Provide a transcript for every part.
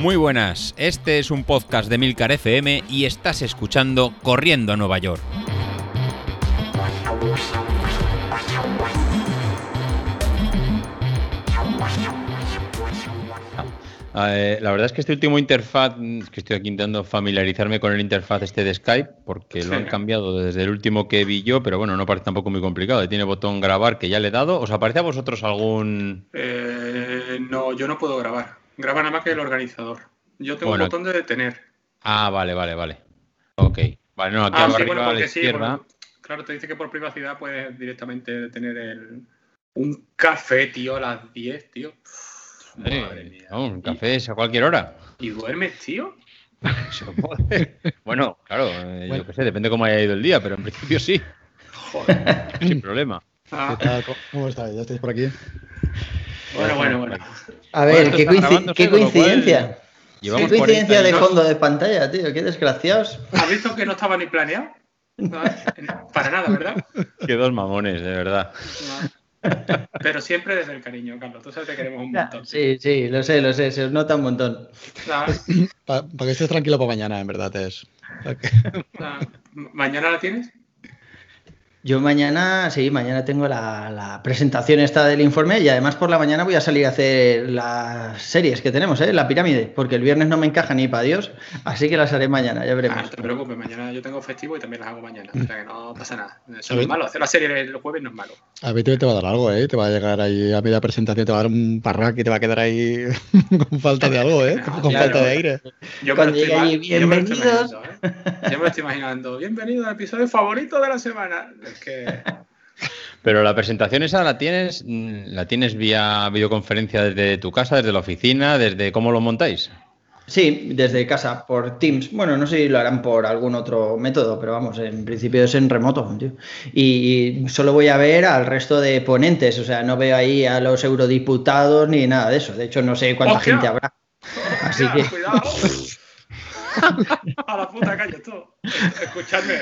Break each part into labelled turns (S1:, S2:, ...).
S1: Muy buenas, este es un podcast de Milcar FM y estás escuchando Corriendo a Nueva York. Eh, la verdad es que este último interfaz, que estoy aquí intentando familiarizarme con el interfaz este de Skype, porque lo han cambiado desde el último que vi yo, pero bueno, no parece tampoco muy complicado. Tiene botón grabar que ya le he dado. ¿Os aparece a vosotros algún...?
S2: Eh, no, yo no puedo grabar. Graba nada más que el organizador. Yo tengo un botón de detener.
S1: Ah, vale, vale, vale. Ok. Vale, no, aquí ah, arriba a la izquierda...
S2: claro, te dice que por privacidad puedes directamente detener el... un café, tío, a las 10, tío.
S1: Madre un café a cualquier hora.
S2: ¿Y duermes, tío?
S1: bueno, claro, eh, yo qué sé, depende cómo haya ido el día, pero en principio sí. Joder. Sin problema.
S3: Ah. ¿Qué tal? ¿Cómo estáis? ¿Ya estáis por aquí?
S2: Bueno, bueno, bueno.
S4: A ver, qué, coincidencia. ¿Qué coincidencia de fondo de pantalla, tío? Qué desgraciados.
S2: ¿Has visto que no estaba ni planeado? Para nada, ¿verdad?
S1: Qué dos mamones, de verdad.
S2: Pero siempre desde el cariño, Carlos. Tú sabes que queremos un montón.
S4: Sí, sí, lo sé, lo sé. Se os nota un montón.
S3: Para que estés tranquilo para mañana, en verdad es.
S2: ¿Mañana la tienes?
S4: Yo mañana, sí, mañana tengo la, presentación esta del informe y además por la mañana voy a salir a hacer las series que tenemos, ¿eh? La pirámide, porque el viernes no me encaja ni para Dios, así que las haré mañana, ya veremos. Ah,
S2: no te preocupes, mañana yo tengo festivo y también las hago mañana, o sea que no pasa nada. Eso no es malo, hacer la serie el jueves no es malo.
S3: A ver, te va a dar algo, ¿eh? Te va a llegar ahí a media presentación, te va a dar un parraque y te va a quedar ahí con falta de algo, ¿eh? con falta de aire.
S2: Yo Cuando llegue allí, bienvenidos. ¿eh? Yo me lo estoy imaginando, bienvenido al episodio favorito de la semana.
S1: Pero la presentación esa la tienes, la tienes vía videoconferencia desde tu casa, desde la oficina, desde cómo lo montáis.
S4: Sí, desde casa, por Teams. Bueno, no sé si lo harán por algún otro método, pero vamos, en principio es en remoto. Y solo voy a ver al resto de ponentes, o sea, no veo ahí a los eurodiputados ni nada de eso. De hecho, no sé cuánta gente habrá. Así que.
S2: a la puta calle, todo. Escuchadme,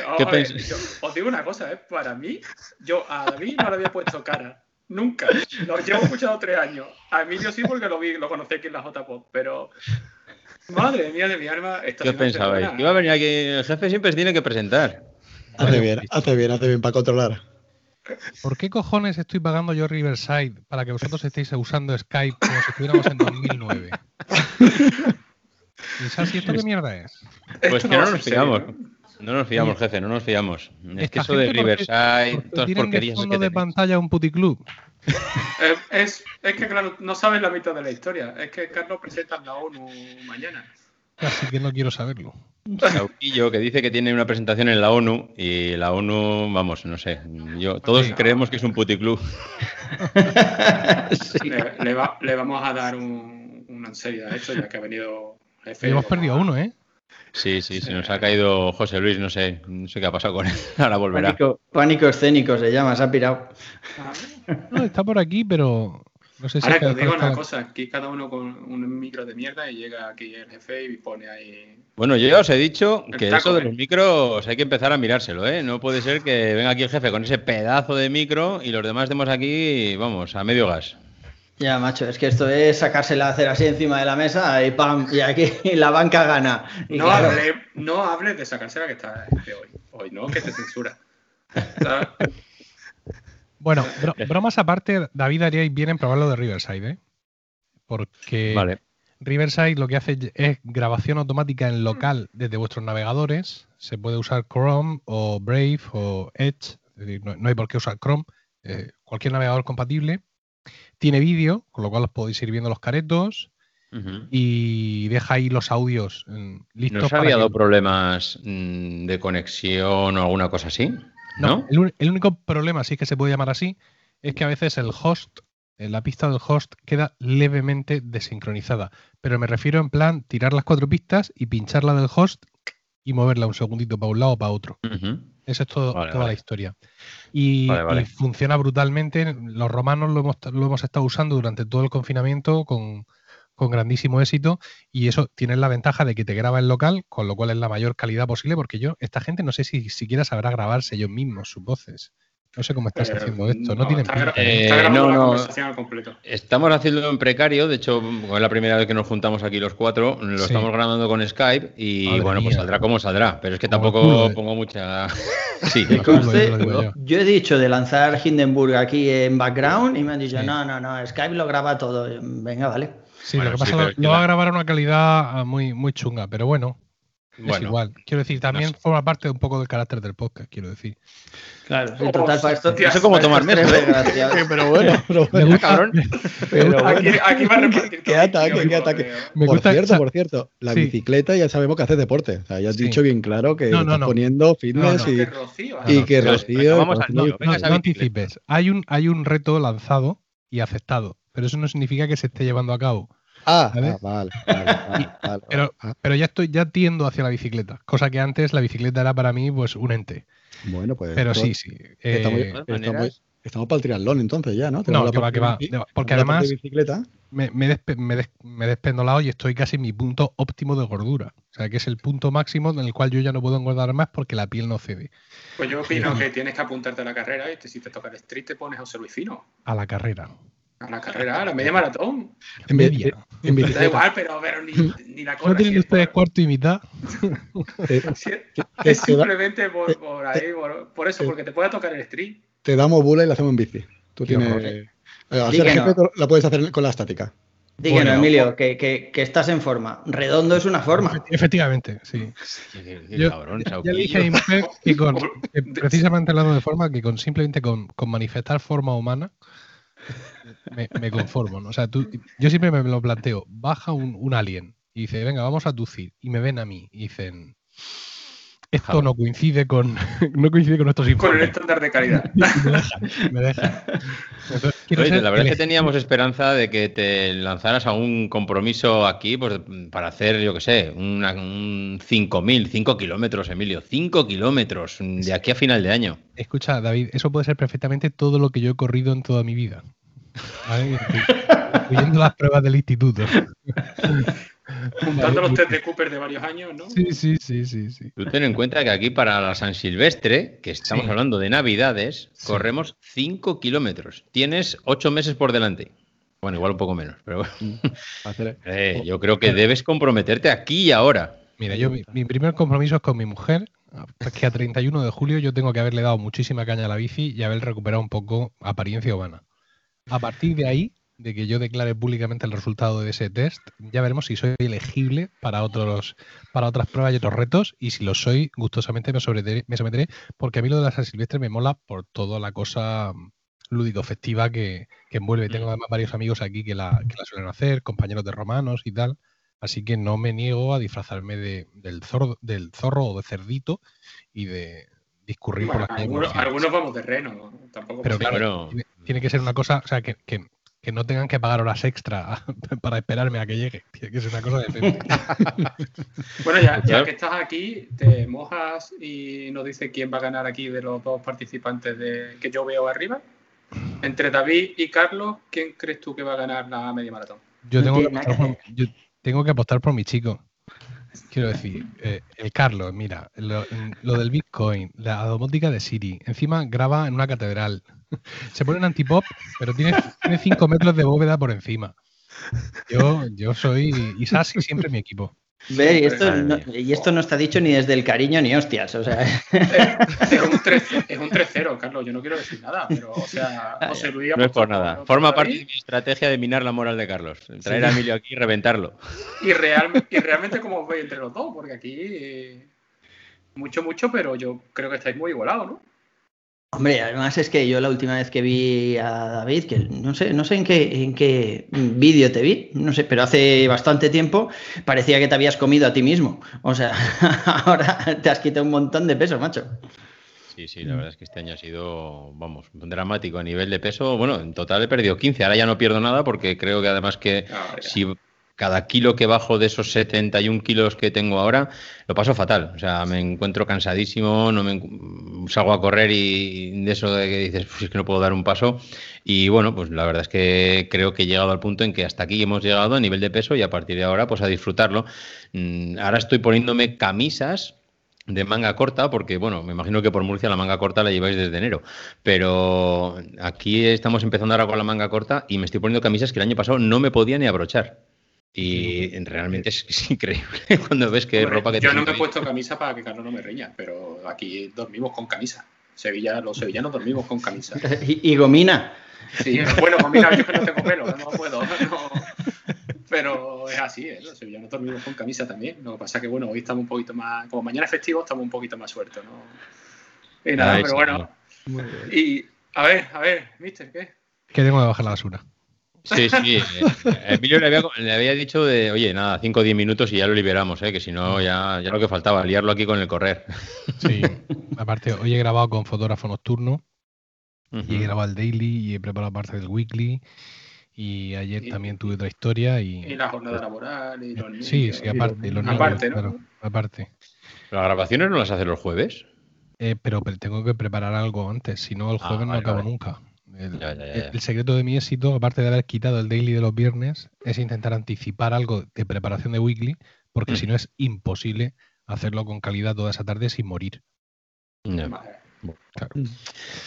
S2: os digo una cosa, ¿eh? para mí, yo a David no le había puesto cara. Nunca. Lo llevo escuchado tres años. A Emilio sí porque lo vi, lo conocí aquí en la JPOP, pero madre mía de mi arma.
S1: ¿Qué pensabais? iba a venir aquí, el jefe siempre se tiene que presentar.
S3: Hace bien, hace bien, hace bien para controlar.
S5: ¿Por qué cojones estoy pagando yo Riverside para que vosotros estéis usando Skype como si estuviéramos en 2009? ¿Y sabes esto qué mierda es?
S1: Pues que no nos fiamos. No nos fiamos, jefe, no nos fiamos. Es que eso de Riverside, todas porquerías.
S5: fondo de pantalla un puticlub?
S2: Eh, es, es, que, claro, no sabes la mitad de la historia. Es que Carlos presenta en la ONU mañana.
S5: Así que no quiero saberlo.
S1: Sauquillo que dice que tiene una presentación en la ONU y la ONU, vamos, no sé, yo todos creemos que es un puticlub.
S2: sí. le, le, vamos a dar un, una serie de hecho, ya que ha venido
S5: hemos perdido uno, ¿eh?
S1: Sí, sí, se nos ha caído José Luis, no sé, no sé qué ha pasado con él. Ahora volverá.
S4: Pánico, escénico se llama, se ha pirado.
S5: No, está por aquí, pero no sé si.
S2: Ahora que os digo una cosa, aquí cada uno con un micro de mierda y llega aquí el jefe y pone ahí.
S1: Bueno, yo ya os he dicho que eso de los micros hay que empezar a mirárselo, ¿eh? No puede ser que venga aquí el jefe con ese pedazo de micro y los demás demos aquí, vamos, a medio gas.
S4: Ya, macho, es que esto es sacársela a hacer así encima de la mesa y pam, y aquí la banca gana.
S2: no, hable, no hables de sacársela que está de hoy. Hoy no, que te censura.
S5: bueno, bromas aparte, David haría bien en probarlo de Riverside, ¿eh? Porque Riverside lo que hace es grabación automática en local desde vuestros navegadores. Se puede usar Chrome o Brave o Edge, no, hay por qué usar Chrome, eh, cualquier navegador compatible tiene vídeo, con lo cual os podéis ir viendo los caretos. Y deja ahí los audios listos.
S1: ¿No os había dado problemas mm, de conexión o alguna cosa así? No,
S5: El, único problema, si es que se puede llamar así, es que a veces el host, eh, la pista del host, queda levemente desincronizada. Pero me refiero en plan tirar las cuatro pistas y pincharla del host y moverla un segundito para un lado o para otro. Esa es todo, toda la historia. Y, funciona brutalmente. Los romanos lo hemos, lo hemos, estado usando durante todo el confinamiento con, grandísimo éxito. Y eso tiene la ventaja de que te graba en local, con lo cual es la mayor calidad posible, porque yo, esta gente no sé si siquiera sabrá grabarse ellos mismos sus voces. No sé cómo estás haciendo esto. No,
S2: tiene
S5: está,
S2: eh, no, no. al completo.
S1: Estamos haciendo en precario. De hecho, es la primera vez que nos juntamos aquí los cuatro. Lo estamos grabando con Skype y bueno, pues saldrá como saldrá. Pero es que tampoco pongo mucha.
S4: sí, yo, yo, he dicho de lanzar Hindenburg aquí en background y me han dicho, no, no, no, Skype lo graba todo. Venga, vale.
S5: Sí, lo que pasa es que lo va a grabar a una calidad muy, muy chunga, pero bueno. Es igual. Quiero decir, también forma parte un poco del carácter del podcast, quiero decir.
S4: Claro, en total para esto.
S1: No sé cómo tomar menos.
S3: pero bueno, pero bueno,
S2: cabrón. Pero aquí, aquí, va a repartir.
S3: Qué ataque, qué ataque. por cierto, por cierto, la bicicleta ya sabemos que hace deporte. O sea, ya has dicho bien claro que estás poniendo fitness y, que y que Rocío.
S5: Vamos a, no, anticipes. Hay un, hay un reto lanzado y aceptado, pero eso no significa que se esté llevando a cabo.
S3: Ah, ah vale, vale,
S5: pero, pero, ya estoy, ya tiendo hacia la bicicleta, cosa que antes la bicicleta era para mí pues un ente.
S3: Bueno, pues.
S5: Pero sí, sí.
S3: Estamos, eh, estamos, para el triatlón entonces ya, ¿no?
S5: No, que va, que va. Porque además me, me, me, he despendolado y estoy casi en mi punto óptimo de gordura. O sea, que es el punto máximo en el cual yo ya no puedo engordar más porque la piel no cede.
S2: Pues yo opino que tienes que apuntarte a la carrera y si te toca el street te pones a Luis Fino.
S5: A la carrera.
S2: A la carrera, a la media maratón.
S5: En media.
S2: En da igual, pero, pero ni, ni, la cosa.
S5: ¿No tienen ustedes cuarto y mitad?
S2: es simplemente por, por ahí, por, por, eso, porque te puede tocar el street.
S3: Te damos bula y la hacemos en bici. Tú tienes. Eh, jefe, la puedes hacer con la estática.
S4: Díganos, Emilio, que, que, que, estás en forma. Redondo es una forma.
S5: Efectivamente, sí. Yo, ya le dije a que, con, que precisamente hablando de forma, que con simplemente con, con manifestar forma humana, me, conformo. ¿no? O sea, tú, yo siempre me lo planteo. Baja un, un, alien y dice, venga, vamos a tucir. Y me ven a mí y dicen, esto no coincide con no coincide con nuestros
S2: informes. Con el estándar de calidad.
S5: me deja,
S1: la verdad es que teníamos esperanza de que te lanzaras a un compromiso aquí pues, para hacer, yo qué sé, una, un 5.000, 5 kilómetros, Emilio. 5 kilómetros de aquí a final de año.
S5: Escucha, David, eso puede ser perfectamente todo lo que yo he corrido en toda mi vida. Incluyendo las pruebas del instituto.
S2: Juntando los test de Cooper de varios años, ¿no?
S5: Sí, sí, sí, sí, sí.
S1: Tú ten en cuenta que aquí para la San Silvestre, que estamos hablando de Navidades, corremos 5 kilómetros. Tienes 8 meses por delante. Bueno, igual un poco menos, pero bueno. Mm, eh, yo creo que debes comprometerte aquí y ahora.
S5: Mira, yo mi, primer compromiso es con mi mujer, que a 31 de julio yo tengo que haberle dado muchísima caña a la bici y haber recuperado un poco apariencia humana. A partir de ahí, de que yo declare públicamente el resultado de ese test, ya veremos si soy elegible para otros para otras pruebas y otros retos y si lo soy, gustosamente me, me someteré porque a mí lo de la San Silvestre me mola por toda la cosa lúdico festiva que, envuelve. Tengo mm. además varios amigos aquí que la, que la suelen hacer, compañeros de romanos y tal. Así que no me niego a disfrazarme de, del, zorro, del zorro o de cerdito y de discurrir por las
S2: algunos, algunos vamos de reno, tampoco.
S5: Pero claro, tiene, que ser una cosa, o sea, que, que no tengan que pagar horas extra para esperarme a que llegue. Tiene que ser una cosa de
S2: Bueno, ya, ya, que estás aquí, te mojas y nos dice quién va a ganar aquí de los dos participantes de, que yo veo arriba. Entre David y Carlos, ¿quién crees tú que va a ganar la media maratón?
S5: Yo tengo, que apostar, por, yo tengo que apostar por mi chico. Quiero decir, eh, el Carlos, mira, lo, del Bitcoin, la domótica de Siri, encima graba en una catedral, se pone un antipop, pero tiene 5 metros de bóveda por encima. Yo, yo soy Isasi siempre mi equipo.
S4: Ve, y esto, no, y esto no está dicho ni desde el cariño ni hostias, o sea.
S2: Es un 3-0, Carlos, yo no quiero decir nada, pero, o sea, José Luis.
S1: No es por nada. Forma parte de mi estrategia de minar la moral de Carlos. Traer a Emilio aquí y reventarlo.
S2: Y, real, y realmente, como os veis entre los dos, porque aquí. Eh, mucho, mucho, pero yo creo que estáis muy igualados, ¿no?
S4: Hombre, además es que yo la última vez que vi a David, que no sé, no sé en qué, en qué vídeo te vi, no sé, pero hace bastante tiempo parecía que te habías comido a ti mismo. O sea, ahora te has quitado un montón de peso, macho.
S1: Sí, sí, la verdad es que este año ha sido, vamos, dramático a nivel de peso. Bueno, en total he perdido 15, ahora ya no pierdo nada porque creo que además que ah, si cada kilo que bajo de esos 71 kilos que tengo ahora, lo paso fatal. O sea, me encuentro cansadísimo, no me salgo a correr y de eso de que dices, pues es que no puedo dar un paso. Y bueno, pues la verdad es que creo que he llegado al punto en que hasta aquí hemos llegado a nivel de peso y a partir de ahora, pues a disfrutarlo. Mm, ahora estoy poniéndome camisas de manga corta, porque bueno, me imagino que por Murcia la manga corta la lleváis desde enero, pero aquí estamos empezando ahora con la manga corta y me estoy poniendo camisas que el año pasado no me podía ni abrochar. Y realmente es, increíble cuando ves que ropa que
S2: Yo no me he puesto camisa para que Carlos no me reña, pero aquí dormimos con camisa. Sevilla, los sevillanos dormimos con camisa.
S4: ¿Y, gomina?
S2: Sí, bueno, gomina, yo que no tengo pelo, no puedo. Pero es así, ¿eh? los sevillanos dormimos con camisa también. Lo que pasa es que, bueno, hoy estamos un poquito más, como mañana es festivo, estamos un poquito más sueltos, ¿no? Y nada, pero bueno. Y a ver, a ver, mister, ¿qué?
S5: Que tengo que bajar la basura.
S1: Sí, sí. Eh, Emilio le había, le había, dicho de, oye, nada, 5 o 10 minutos y ya lo liberamos, ¿eh? que si no, ya, ya lo que faltaba, liarlo aquí con el correr.
S5: Sí, aparte, hoy he grabado con fotógrafo nocturno y he grabado el daily y he preparado parte del weekly. Y ayer también tuve otra historia. Y,
S2: y la jornada laboral y los
S5: Sí, sí, aparte. Los
S2: aparte, ¿no?
S5: aparte.
S1: ¿Las grabaciones no las hace los jueves?
S5: Eh, pero, tengo que preparar algo antes, si no el ah, jueves no acabo nunca. El, secreto de mi éxito, aparte de haber quitado el daily de los viernes, es intentar anticipar algo de preparación de weekly, porque mm. si no es imposible hacerlo con calidad toda esa tarde sin morir.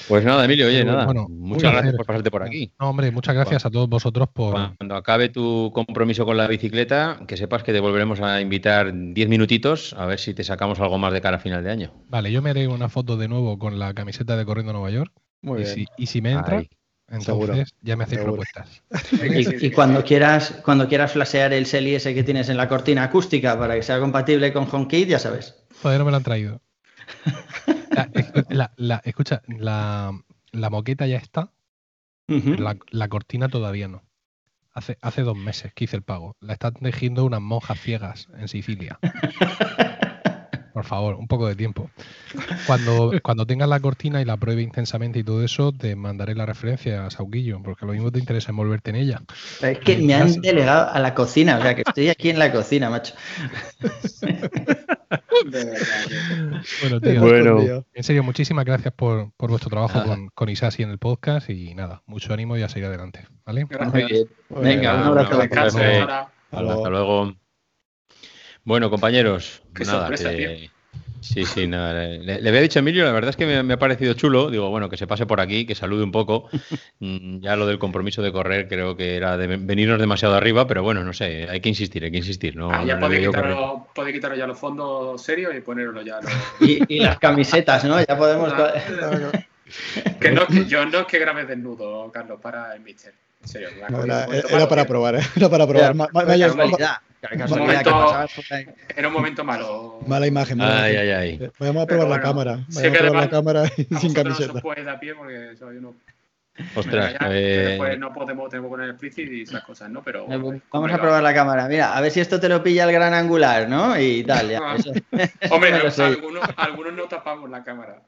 S1: Pues nada, Emilio, oye, nada. muchas gracias por pasarte por aquí.
S5: No, hombre, muchas gracias a todos vosotros por.
S1: Cuando acabe tu compromiso con la bicicleta, que sepas que te volveremos a invitar 10 minutitos a ver si te sacamos algo más de cara a final de año.
S5: Vale, yo me haré una foto de nuevo con la camiseta de Corriendo Nueva York y, Si, me entra, entonces ya me hacéis propuestas.
S4: Y, cuando quieras, cuando quieras flashear el ese que tienes en la cortina acústica para que sea compatible con HomeKit, ya sabes.
S5: Joder, no me lo han traído. la, escucha, la, moqueta ya está, la, cortina todavía no. Hace, hace dos meses que hice el pago. La están tejiendo unas monjas ciegas en Sicilia. Por favor, un poco de tiempo. Cuando, cuando tengas la cortina y la pruebe intensamente y todo eso, te mandaré la referencia a Sauquillo, porque lo mismo te interesa envolverte en ella.
S4: Es que me han delegado a la cocina, o sea que estoy aquí en la cocina, macho.
S5: bueno, tío, en serio, muchísimas gracias por, vuestro trabajo con, con, Isasi en el podcast y nada, mucho ánimo y a seguir adelante. ¿vale?
S4: Venga, un abrazo.
S1: Hasta luego. Bueno, compañeros, nada, Sí, sí, nada. Le, había dicho a Emilio, la verdad es que me, ha parecido chulo. Digo, bueno, que se pase por aquí, que salude un poco. Mm, ya lo del compromiso de correr creo que era de venirnos demasiado arriba, pero bueno, no sé, hay que insistir, hay que insistir. No,
S2: ah, ya puede, quitarlo, ya los fondos serios y ponerlo ya.
S4: Y, las camisetas, ¿no? Ya podemos. Ah,
S2: que no, que yo no es que grabes desnudo, Carlos, para el Mister. En serio,
S3: era, para probar, ¿eh? Era para probar.
S2: Era un momento malo.
S3: Mala imagen. Mala
S1: ay, ay, ay.
S3: Vamos a probar la cámara. Vamos a probar la cámara sin camiseta.
S2: No puede dar pie porque soy uno.
S1: Ostras, eh...
S2: después no podemos, tenemos que poner el explícito y esas cosas, ¿no? Pero
S4: vamos a probar la cámara. Mira, a ver si esto te lo pilla el gran angular, ¿no? Y tal, ya.
S2: Hombre, algunos, algunos no tapamos la cámara.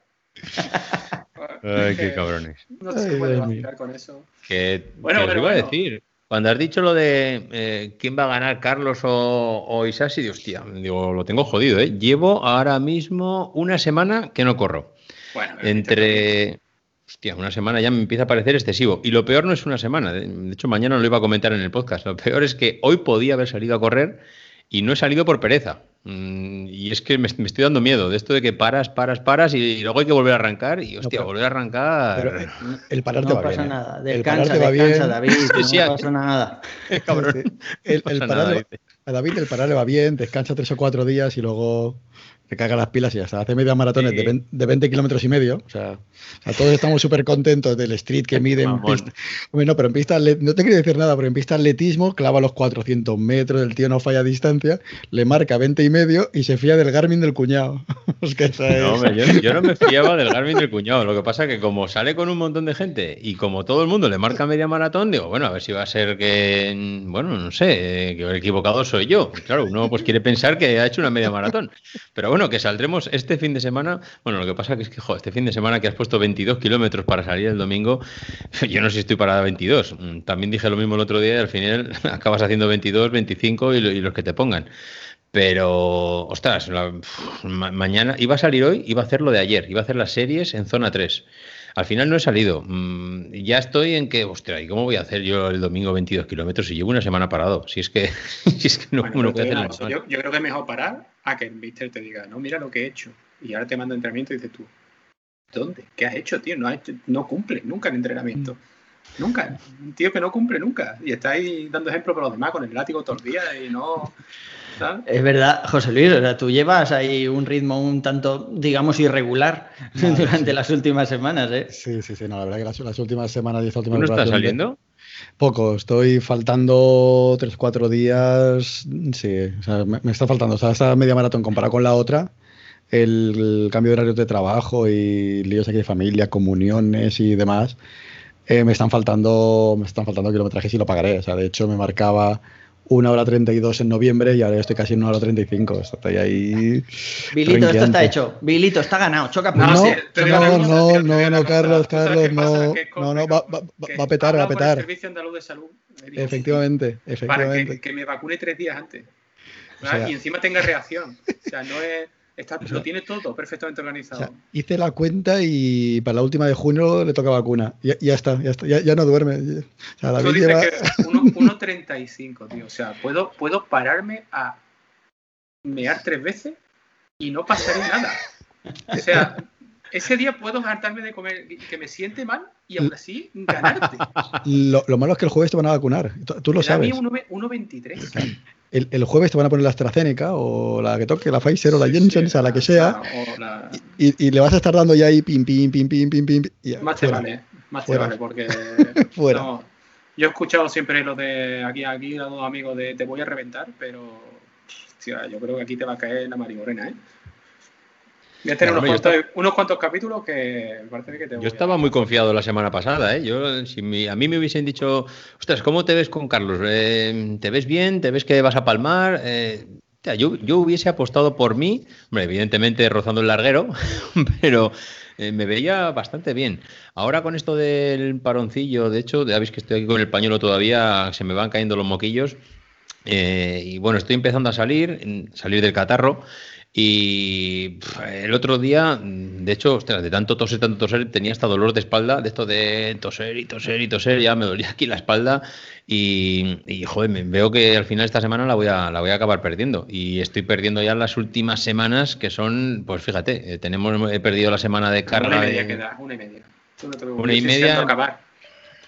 S1: Ay, qué cabrones.
S2: No se puede vacilar con eso.
S1: Que, bueno, pero iba a decir. Cuando has dicho lo de eh, quién va a ganar, Carlos o, o Isasi, hostia, digo, lo tengo jodido, ¿eh? Llevo ahora mismo una semana que no corro. Bueno, entre. Hostia, una semana ya me empieza a parecer excesivo. Y lo peor no es una semana. De hecho, mañana lo iba a comentar en el podcast. Lo peor es que hoy podía haber salido a correr y no he salido por pereza. Mm, y es que me, estoy dando miedo de esto de que paras, paras, paras y luego hay que volver a arrancar y hostia, volver a arrancar.
S3: el parar te va bien.
S4: No pasa nada. Descansa, descansa, David. no pasa nada.
S3: Cabrón. El, parar, a David el parar le va bien, descansa tres o cuatro días y luego caga las pilas y ya está. Hace media maratones de, 20, kilómetros y medio. O sea, todos estamos súper contentos del street que mide en pista. Bueno, pero en pista, no te quiero decir nada, pero en pista atletismo clava los 400 metros, el tío no falla distancia, le marca 20 y medio y se fía del Garmin del cuñado.
S1: no, yo, no me fiaba del Garmin del cuñado. Lo que pasa es que como sale con un montón de gente y como todo el mundo le marca media maratón, digo, bueno, a ver si va a ser que, bueno, no sé, que el equivocado soy yo. Claro, uno pues quiere pensar que ha hecho una media maratón. Pero bueno, que saldremos este fin de semana. Bueno, lo que pasa es que, jo, este fin de semana que has puesto 22 kilómetros para salir el domingo, yo no sé si estoy para 22. Mm, también dije lo mismo el otro día y al final acabas haciendo 22, 25 y, los que te pongan. Pero, ostras, mañana iba a salir hoy, iba a hacer lo de ayer, iba a hacer las series en zona 3. Al final no he salido. Mm, ya estoy en que, ostras, ¿y cómo voy a hacer yo el domingo 22 kilómetros si llevo una semana parado? Si es que, si es que no,
S2: puedo hacer yo, yo, creo que es mejor parar a que el mister te diga, no, mira lo que he hecho. Y ahora te manda entrenamiento y dices tú, ¿dónde? ¿Qué has hecho, tío? No, no cumple nunca el entrenamiento. Nunca. Un tío que no cumple nunca. Y está ahí dando ejemplo para los demás con el látigo todos los días y no.
S4: Es verdad, José Luis, o sea, tú llevas ahí un ritmo un tanto, digamos, irregular durante las últimas semanas, ¿eh?
S3: Sí, sí, sí, no, la verdad que las, últimas semanas y las últimas
S1: ¿No está saliendo?
S3: Poco, estoy faltando 3-4 días, sí, o sea, me, está faltando, o sea, esta media maratón comparada con la otra, el, cambio de horarios de trabajo y líos aquí de familia, comuniones y demás, eh, me están faltando me están faltando kilometrajes y lo pagaré. O sea, de hecho me marcaba una hora 32 en noviembre y ahora estoy casi en una hora 35. Estoy ahí.
S4: Bilito, esto está hecho. Bilito, está ganado. Choca
S3: no, no, no, no, no, Carlos, Carlos, no. No, no, va, va, a petar, va a petar.
S2: Servicio Andaluz de Salud.
S3: Efectivamente, efectivamente.
S2: Para que, me vacune tres días antes. y encima tenga reacción. O sea, no es. Está, lo tiene todo perfectamente organizado.
S3: hice la cuenta y para la última de junio le toca vacuna. Ya, ya está, ya está, ya, no duerme. O
S2: sea, Tú dices que 1.35, tío. O sea, puedo, puedo pararme a mear tres veces y no pasaré nada. O sea, ese día puedo hartarme de comer que me siente mal y aún así ganarte.
S3: Lo, lo malo es que el jueves te van a vacunar. Tú, lo sabes.
S2: A mí 1.23
S3: el, jueves te van a poner la AstraZeneca o la que toque, la Pfizer o la Jensen, o sea, la que sea, y, le vas a estar dando ya ahí pim, pim, pim, pim, pim, pim.
S2: más te vale, más te vale, porque yo he escuchado siempre lo de aquí, aquí, a dos amigos de te voy a reventar, pero yo creo que aquí te va a caer la Morena, ¿eh? Voy a tener unos, cuantos, capítulos que parece que te
S1: Yo estaba muy confiado la semana pasada, ¿eh? Yo, si a mí me hubiesen dicho, ostras, ¿cómo te ves con Carlos? Eh, ¿Te ves bien? ¿Te ves que vas a palmar? Eh, yo, yo hubiese apostado por mí, hombre, evidentemente rozando el larguero, pero eh, me veía bastante bien. Ahora con esto del paroncillo, de hecho, ya veis que estoy aquí con el pañuelo todavía, se me van cayendo los moquillos. y bueno, estoy empezando a salir, salir del catarro. Y el otro día, de hecho, ostras, de tanto toser, tanto toser, tenía hasta dolor de espalda, de esto de toser y toser y toser, ya me dolía aquí la espalda y, joder, me veo que al final esta semana la voy, a, la voy a acabar perdiendo. Y estoy perdiendo ya las últimas semanas que son, pues fíjate, eh, tenemos, he perdido la semana de carga.
S2: Una y media queda, una y media.
S1: una y media. Acabar.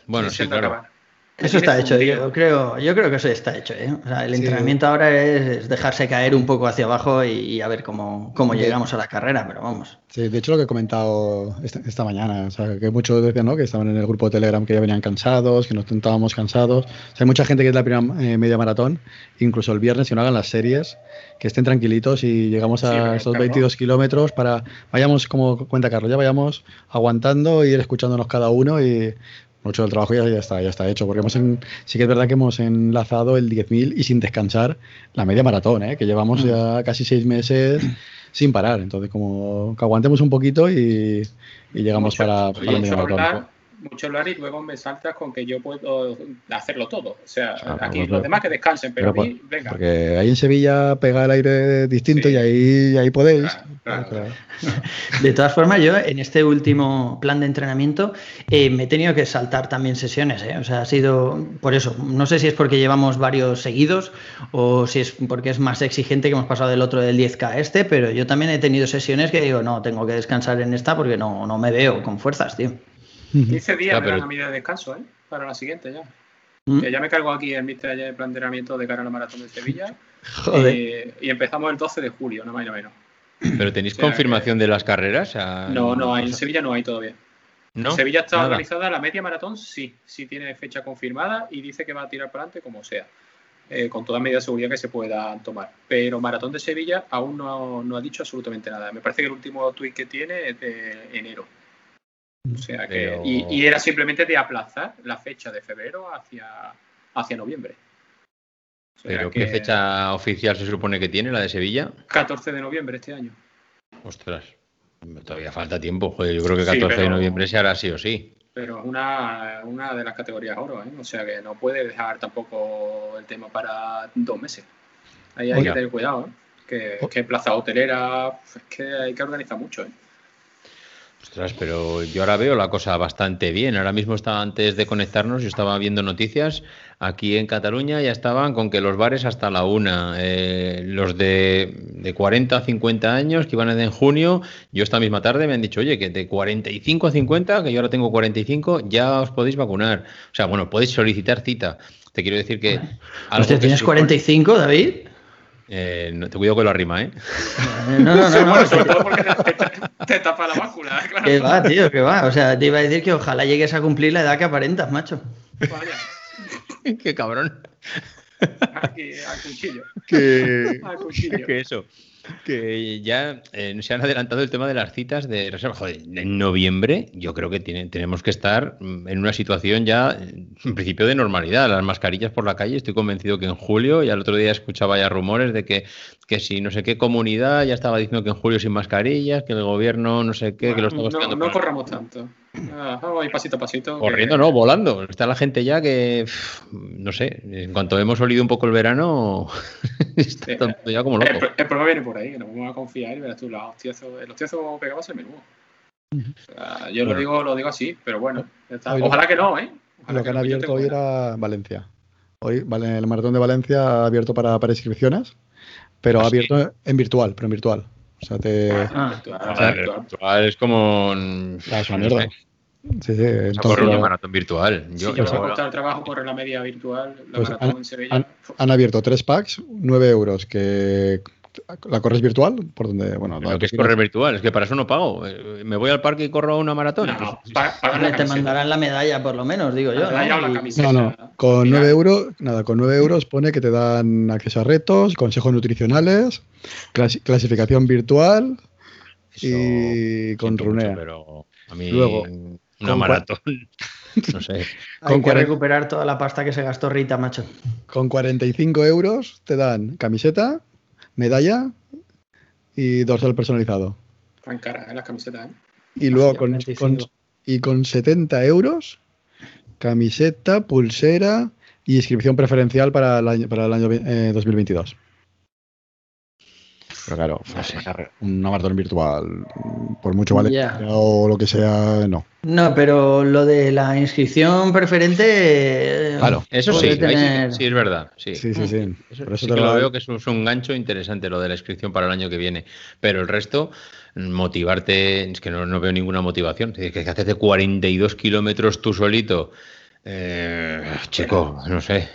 S1: Bueno, sí, claro.
S4: Eso está hecho, yo creo, yo creo que eso está hecho. ¿eh? el entrenamiento ahora es, dejarse caer un poco hacia abajo y, a ver cómo, cómo llegamos a la carrera, pero vamos.
S3: Sí, de hecho lo que he comentado esta, mañana, o sea, que muchos decían ¿no? que estaban en el grupo de Telegram que ya venían cansados, que nos sentábamos cansados. hay mucha gente que es la primera eh, media maratón, incluso el viernes, que no hagan las series, que estén tranquilitos y llegamos a esos 22 kilómetros para, vayamos, como cuenta Carlos, ya vayamos aguantando y ir escuchándonos cada uno y mucho del trabajo ya, ya, está, ya está hecho, porque hemos sí que es verdad que hemos enlazado el 10.000 y sin descansar la media maratón, ¿eh? que llevamos mm. ya casi seis meses sin parar. Entonces, como que aguantemos un poquito y, llegamos para, para la media maratón
S2: mucho hablar y luego me saltas con que yo puedo hacerlo todo. O sea, aquí los demás que descansen, pero, a mí, venga.
S3: Porque ahí en Sevilla pega el aire distinto y ahí, ahí podéis.
S4: De todas formas, yo en este último plan de entrenamiento eh, me he tenido que saltar también sesiones. ¿eh? O sea, ha sido por eso. No sé si es porque llevamos varios seguidos o si es porque es más exigente que hemos pasado del otro del 10K a este, pero yo también he tenido sesiones que digo, no, tengo que descansar en esta porque no, no me veo con fuerzas, tío.
S2: 15 días me dan a de descanso, ¿eh? Para la siguiente ya. ¿Mm? ya me cargo aquí en mi de planteamiento de cara a la maratón de Sevilla. Joder. Y, empezamos el 12 de julio, no más ni menos.
S1: ¿Pero tenéis confirmación de las carreras?
S2: No, no, en Sevilla no hay todavía. ¿No? En Sevilla está organizada la media maratón, sí, sí tiene fecha confirmada y dice que va a tirar para adelante como sea, eh, con toda medida de seguridad que se pueda tomar. Pero Maratón de Sevilla aún no, no ha dicho absolutamente nada. Me parece que el último tweet que tiene es de enero. O sea que, y, era simplemente de aplazar la fecha de febrero hacia, hacia noviembre.
S1: ¿Pero qué fecha oficial se supone que tiene la de Sevilla?
S2: 14 de noviembre este año.
S1: Ostras, todavía falta tiempo. Joder, yo creo que 14 de noviembre se hará sí o sí.
S2: Pero es una, una de las categorías oro, ¿eh? o sea que no puede dejar tampoco el tema para dos meses. Ahí hay que tener cuidado, ¿eh? que, que plaza hotelera, es que hay que organizar mucho. ¿eh?
S1: Ostras, pero yo ahora veo la cosa bastante bien. Ahora mismo estaba antes de conectarnos, yo estaba viendo noticias. Aquí en Cataluña ya estaban con que los bares hasta la una, eh, los de, de 40 a 50 años que iban a ir en junio, yo esta misma tarde me han dicho, oye, que de 45 a 50, que yo ahora tengo 45, ya os podéis vacunar. O sea, bueno, podéis solicitar cita. Te quiero decir que...
S4: ¿Usted tienes 45, David?
S1: Eh, no, te cuido que lo arrima, ¿eh?
S4: No, no, no. no,
S2: sobre todo porque te, te, tapa la báscula. Claro.
S4: Que va, tío, que va. O sea, te iba a decir que ojalá llegues a cumplir la edad que aparentas, macho.
S2: Vaya.
S1: Qué cabrón.
S2: Aquí, al cuchillo.
S1: Que,
S2: Al cuchillo.
S1: que eso. Que ya eh, se han adelantado el tema de las citas de reserva. Joder, en noviembre yo creo que tiene- tenemos que estar mm, en una situación ya, en principio, de normalidad. Las mascarillas por la calle, estoy convencido que en julio, y al otro día escuchaba ya rumores de que, que si no sé qué comunidad ya estaba diciendo que en julio sin mascarillas, que el gobierno no sé qué, que lo estaba
S2: no, no
S1: para-
S2: corramos tanto. Ah, vamos a ir pasito a pasito. que-
S1: Corriendo, no, volando. Está la gente ya que, pff, no sé, en cuanto hemos olido un poco el verano, está
S2: Sí.
S1: todo ya como loco.
S2: el problema viene por ahí, que nos vamos a confiar y verás tú, los hostiazos, el hostiazo pegado es el menú. O sea, yo lo digo, lo digo así, pero bueno, está. Ojalá que no, ¿eh? Ojalá
S3: Lo que han
S2: no,
S3: abierto hoy era Valencia. Hoy, vale, el maratón de Valencia ha abierto para, para inscripciones, pero ha
S1: ¿Ah, sí?
S3: abierto en virtual, pero en virtual. O sea, te.
S4: Ah.
S2: Virtual,
S1: O sea,
S2: virtual.
S1: virtual es como. mm,
S3: Ah, es una mierda. Sí, sí.
S1: una maratón virtual. Yo,
S2: yo
S1: yo-
S2: me ha costado el trabajo correr la media virtual, la
S3: Pues
S2: maratón
S3: han-
S2: en Sevilla.
S3: han- han abierto tres packs, 9 euros, que la corres virtual, por donde, bueno,
S1: lo que es correr virtual, es que para eso no pago. Eh, Me voy al parque y corro una maratón.
S2: No, no,
S4: Te
S2: camiseta.
S4: mandarán la medalla, por lo menos, digo yo.
S2: La medalla o la
S4: ¿no? Y-
S2: camiseta.
S3: No, no, con
S2: Mira,
S3: 9 euros, nada, con 9 euros pone que te dan acceso a retos, consejos nutricionales, clasi- clasificación virtual
S1: eso
S3: y con
S1: mucho,
S3: runea.
S1: pero a mí
S3: Luego,
S1: una maratón, no sé.
S4: Hay
S3: Con
S4: que recuperar toda la pasta que se gastó Rita, macho.
S3: Con 45 euros te dan camiseta, medalla y dorsal personalizado.
S2: Tan cara, ¿eh? las camisetas, ¿eh?
S3: Y luego con,
S4: 45.
S3: con- y con 70 euros, camiseta, pulsera y inscripción preferencial para el año, para el año eh, 2022. Pero claro, una maratón virtual, por mucho vale o lo que sea, no.
S4: No, pero lo de la inscripción preferente. eh,
S3: Claro.
S1: Eso sí, sí, es verdad. Sí,
S3: Sí, sí, sí.
S1: Eso
S3: Por eso
S1: sí
S3: te
S1: que
S3: lo
S1: veo que es un, es un gancho interesante lo de la inscripción para el año que viene. Pero el resto, mm, motivarte, es que no, no veo ninguna motivación. Es que haces de 42 kilómetros tú solito. Eh, chico, no sé.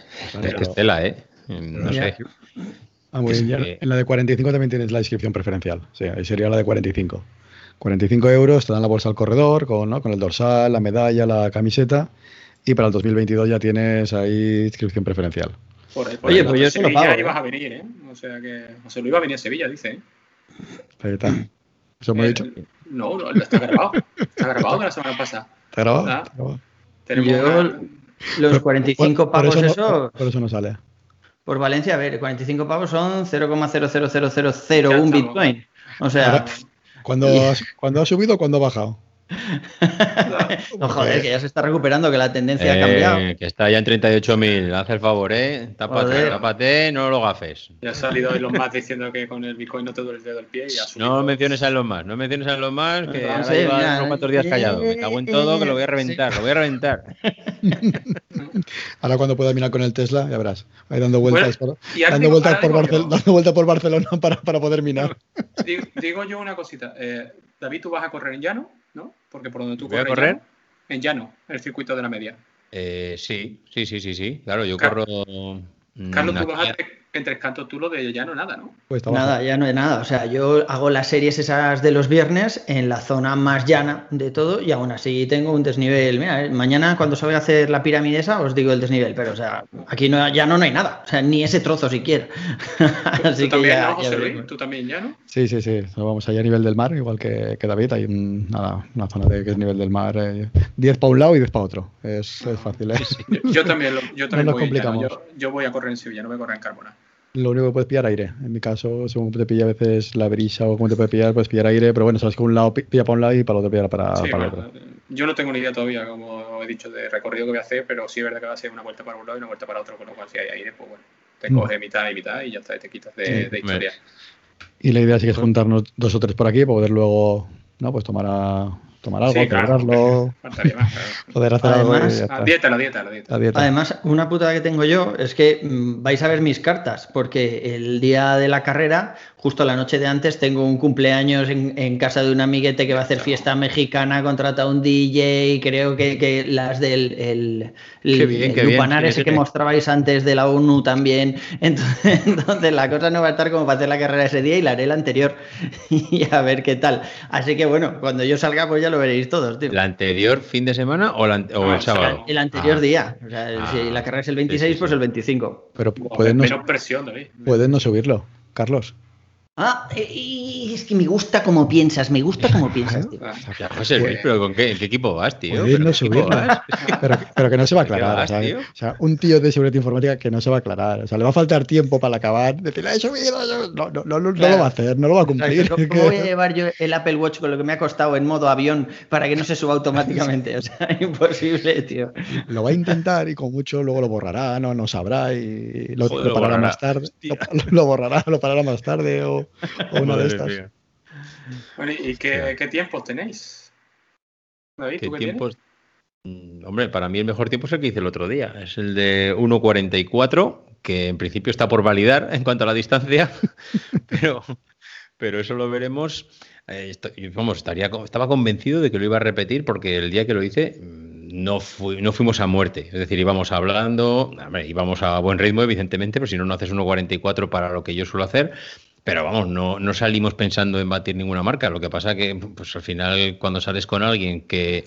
S1: Es que es tela, ¿eh? No sé.
S3: Ah, muy bien. Ya
S1: que-
S3: En la de 45 también tienes la inscripción preferencial. Sí, ahí sería la de 45. 45 euros, te dan la bolsa al corredor con, ¿no? con el dorsal, la medalla, la camiseta. Y para el 2022 ya tienes ahí inscripción preferencial.
S2: Por el, por
S4: Oye,
S2: el
S4: pues yo se lo
S2: Sevilla
S4: pago, ¿eh?
S2: ibas a venir, ¿eh? O sea que. O sea, lo iba a venir a Sevilla, dice, ¿eh?
S3: Ahí está. Eso me he
S2: Eh,
S3: dicho.
S2: No, no, está grabado. Está grabado de la semana pasada.
S3: ¿Está grabado? ¿Está grabado?
S2: Tenemos
S4: Yo-
S2: una-
S4: Los 45
S3: Por- por
S4: pavos,
S3: eso no-
S4: eso,
S3: por eso no sale.
S4: Por Valencia, a ver, 45 pavos son 0,00001
S2: estamos.
S4: Bitcoin. O sea,
S3: Ahora- ¿Cuándo,
S4: Y-
S3: has, cuándo ha subido o cuándo ha bajado?
S4: no joder, que ya se está recuperando, que la tendencia ha
S1: Eh,
S4: cambiado.
S1: que está ya en 38.000. Haz el favor, ¿eh? Tápate,
S4: Joder.
S1: tápate, no lo gafes.
S2: Ya ha salido Elon Musk diciendo que con el Bitcoin no te duele el dedo del pie y ha subido.
S1: No menciones a los más, no menciones a los más, que
S4: No
S1: ahora lleva unos cuantos días
S4: eh,
S1: callado. Me cago en todo, que lo voy a reventar, lo voy a reventar.
S3: Ahora cuando pueda mirar con el Tesla, ya verás. Ahí dando vueltas,
S2: Bueno,
S3: por, dando
S2: digo-
S3: vueltas, por,
S2: digo
S3: Barcel-
S2: yo.
S3: dando vueltas por Barcelona para, para poder minar.
S2: Digo, digo yo una cosita. eh, David, tú vas a correr en llano, ¿no? Porque por donde tú
S1: ¿Voy a
S2: corres.
S1: correr?
S2: llano, en llano, en el circuito de la media.
S1: Eh, sí, sí, sí, sí, sí. Claro, yo
S2: Car-
S1: corro. mm,
S2: Carlos, tú vas
S1: a-
S2: a en Tres Cantos, tú lo de llano, nada, ¿no?
S3: Pues.
S4: Nada, ya no hay nada. O sea, yo hago las series esas de los viernes en la zona más llana de todo y aún así tengo un desnivel. Mira, eh, mañana cuando salga a hacer la pirámide esa os digo el desnivel, pero o sea, aquí no, ya no, no hay nada. O sea, ni ese trozo siquiera. así
S2: tú
S4: que
S2: también,
S4: ya,
S2: ¿no,
S4: ya
S2: José Luis?
S4: veremos.
S2: ¿Tú también llano?
S3: Sí, sí, sí. Nos vamos allá a nivel del mar, igual que, que David. Hay un- nada, una zona de que es nivel del mar. eh, 10 para un lado y 10 para otro. Es, es fácil. ¿eh?
S2: Yo, yo también, lo- yo también
S3: nos
S2: voy
S3: complicamos.
S2: Yo, yo voy a correr en Sevilla, no voy a correr en Carmona.
S3: Lo único que puedes pillar aire. En mi caso, según te pilla a veces la brisa o cómo te puede pillar, puedes pillar aire. Pero bueno, sabes que un lado pi- pilla para un lado y para el otro pilla para,
S2: Sí,
S3: para el otro.
S2: yo no tengo ni idea todavía, como he dicho, de recorrido que voy a hacer, pero sí es verdad que va a ser una vuelta para un lado y una vuelta para otro, con lo cual si hay aire, pues bueno, te
S3: Mm.
S2: coge mitad y mitad y ya está, y te quitas de,
S3: Sí.
S2: de historia.
S3: Y la idea sí que es juntarnos dos o tres por aquí para poder luego, ¿no? Pues tomar a tomar algo, celebrarlo, poder hacer
S2: Además, algo. La dieta, la dieta, la dieta.
S4: Además, una puta que tengo yo es que mm, vais a ver mis cartas, porque el día de la carrera, justo la noche de antes, tengo un cumpleaños en, casa de un amiguete que va a hacer fiesta mexicana, contrata un DJ, creo que, las del el, el, ese que mostrabais antes de la ONU también. Entonces, entonces, la cosa no va a estar como para hacer la carrera ese día y la haré la anterior y a ver qué tal. Así que bueno, cuando yo salga, pues ya lo veréis todos, tío.
S1: ¿La anterior fin de semana o, el sábado?
S4: El anterior ah. día. O sea, si ah, la carrera es el 26, pues el 25.
S3: Pero pueden no,
S2: presión,
S3: pueden no subirlo, Carlos.
S4: Ah, eh, es que me gusta como piensas, me gusta como piensas, tío.
S1: pero ¿con qué, ¿en qué equipo vas, tío?
S3: Pero, que no se va a aclarar. o sea, un tío de seguridad informática que no se va a aclarar. O sea, le va a faltar tiempo para acabar. Decirle, he subido, no, no, no, no, lo va a hacer, no lo va a cumplir.
S4: ¿Cómo voy a llevar yo el Apple Watch con lo que me ha costado en modo avión para que no se suba automáticamente? O sea, imposible, tío.
S3: Lo va a intentar y con mucho luego lo borrará, no, no sabrá y lo, parará más tarde. Lo, borrará, lo parará más tarde o una de estas.
S2: Bueno, ¿y qué, qué tiempos tenéis?
S1: David, ¿tú qué, tiempos? Mm, hombre, para mí el mejor tiempo es el que hice el otro día. Es el de 1.44, que en principio está por validar en cuanto a la distancia, pero, pero eso lo veremos. Eh, vamos, estaría, estaba convencido de que lo iba a repetir porque el día que lo hice mm, no, no fuimos a muerte. Es decir, íbamos hablando, íbamos a buen ritmo, evidentemente, pero si no, no haces 1.44 para lo que yo suelo hacer. Pero vamos, no, no, salimos pensando en batir ninguna marca. Lo que pasa que pues al final cuando sales con alguien que,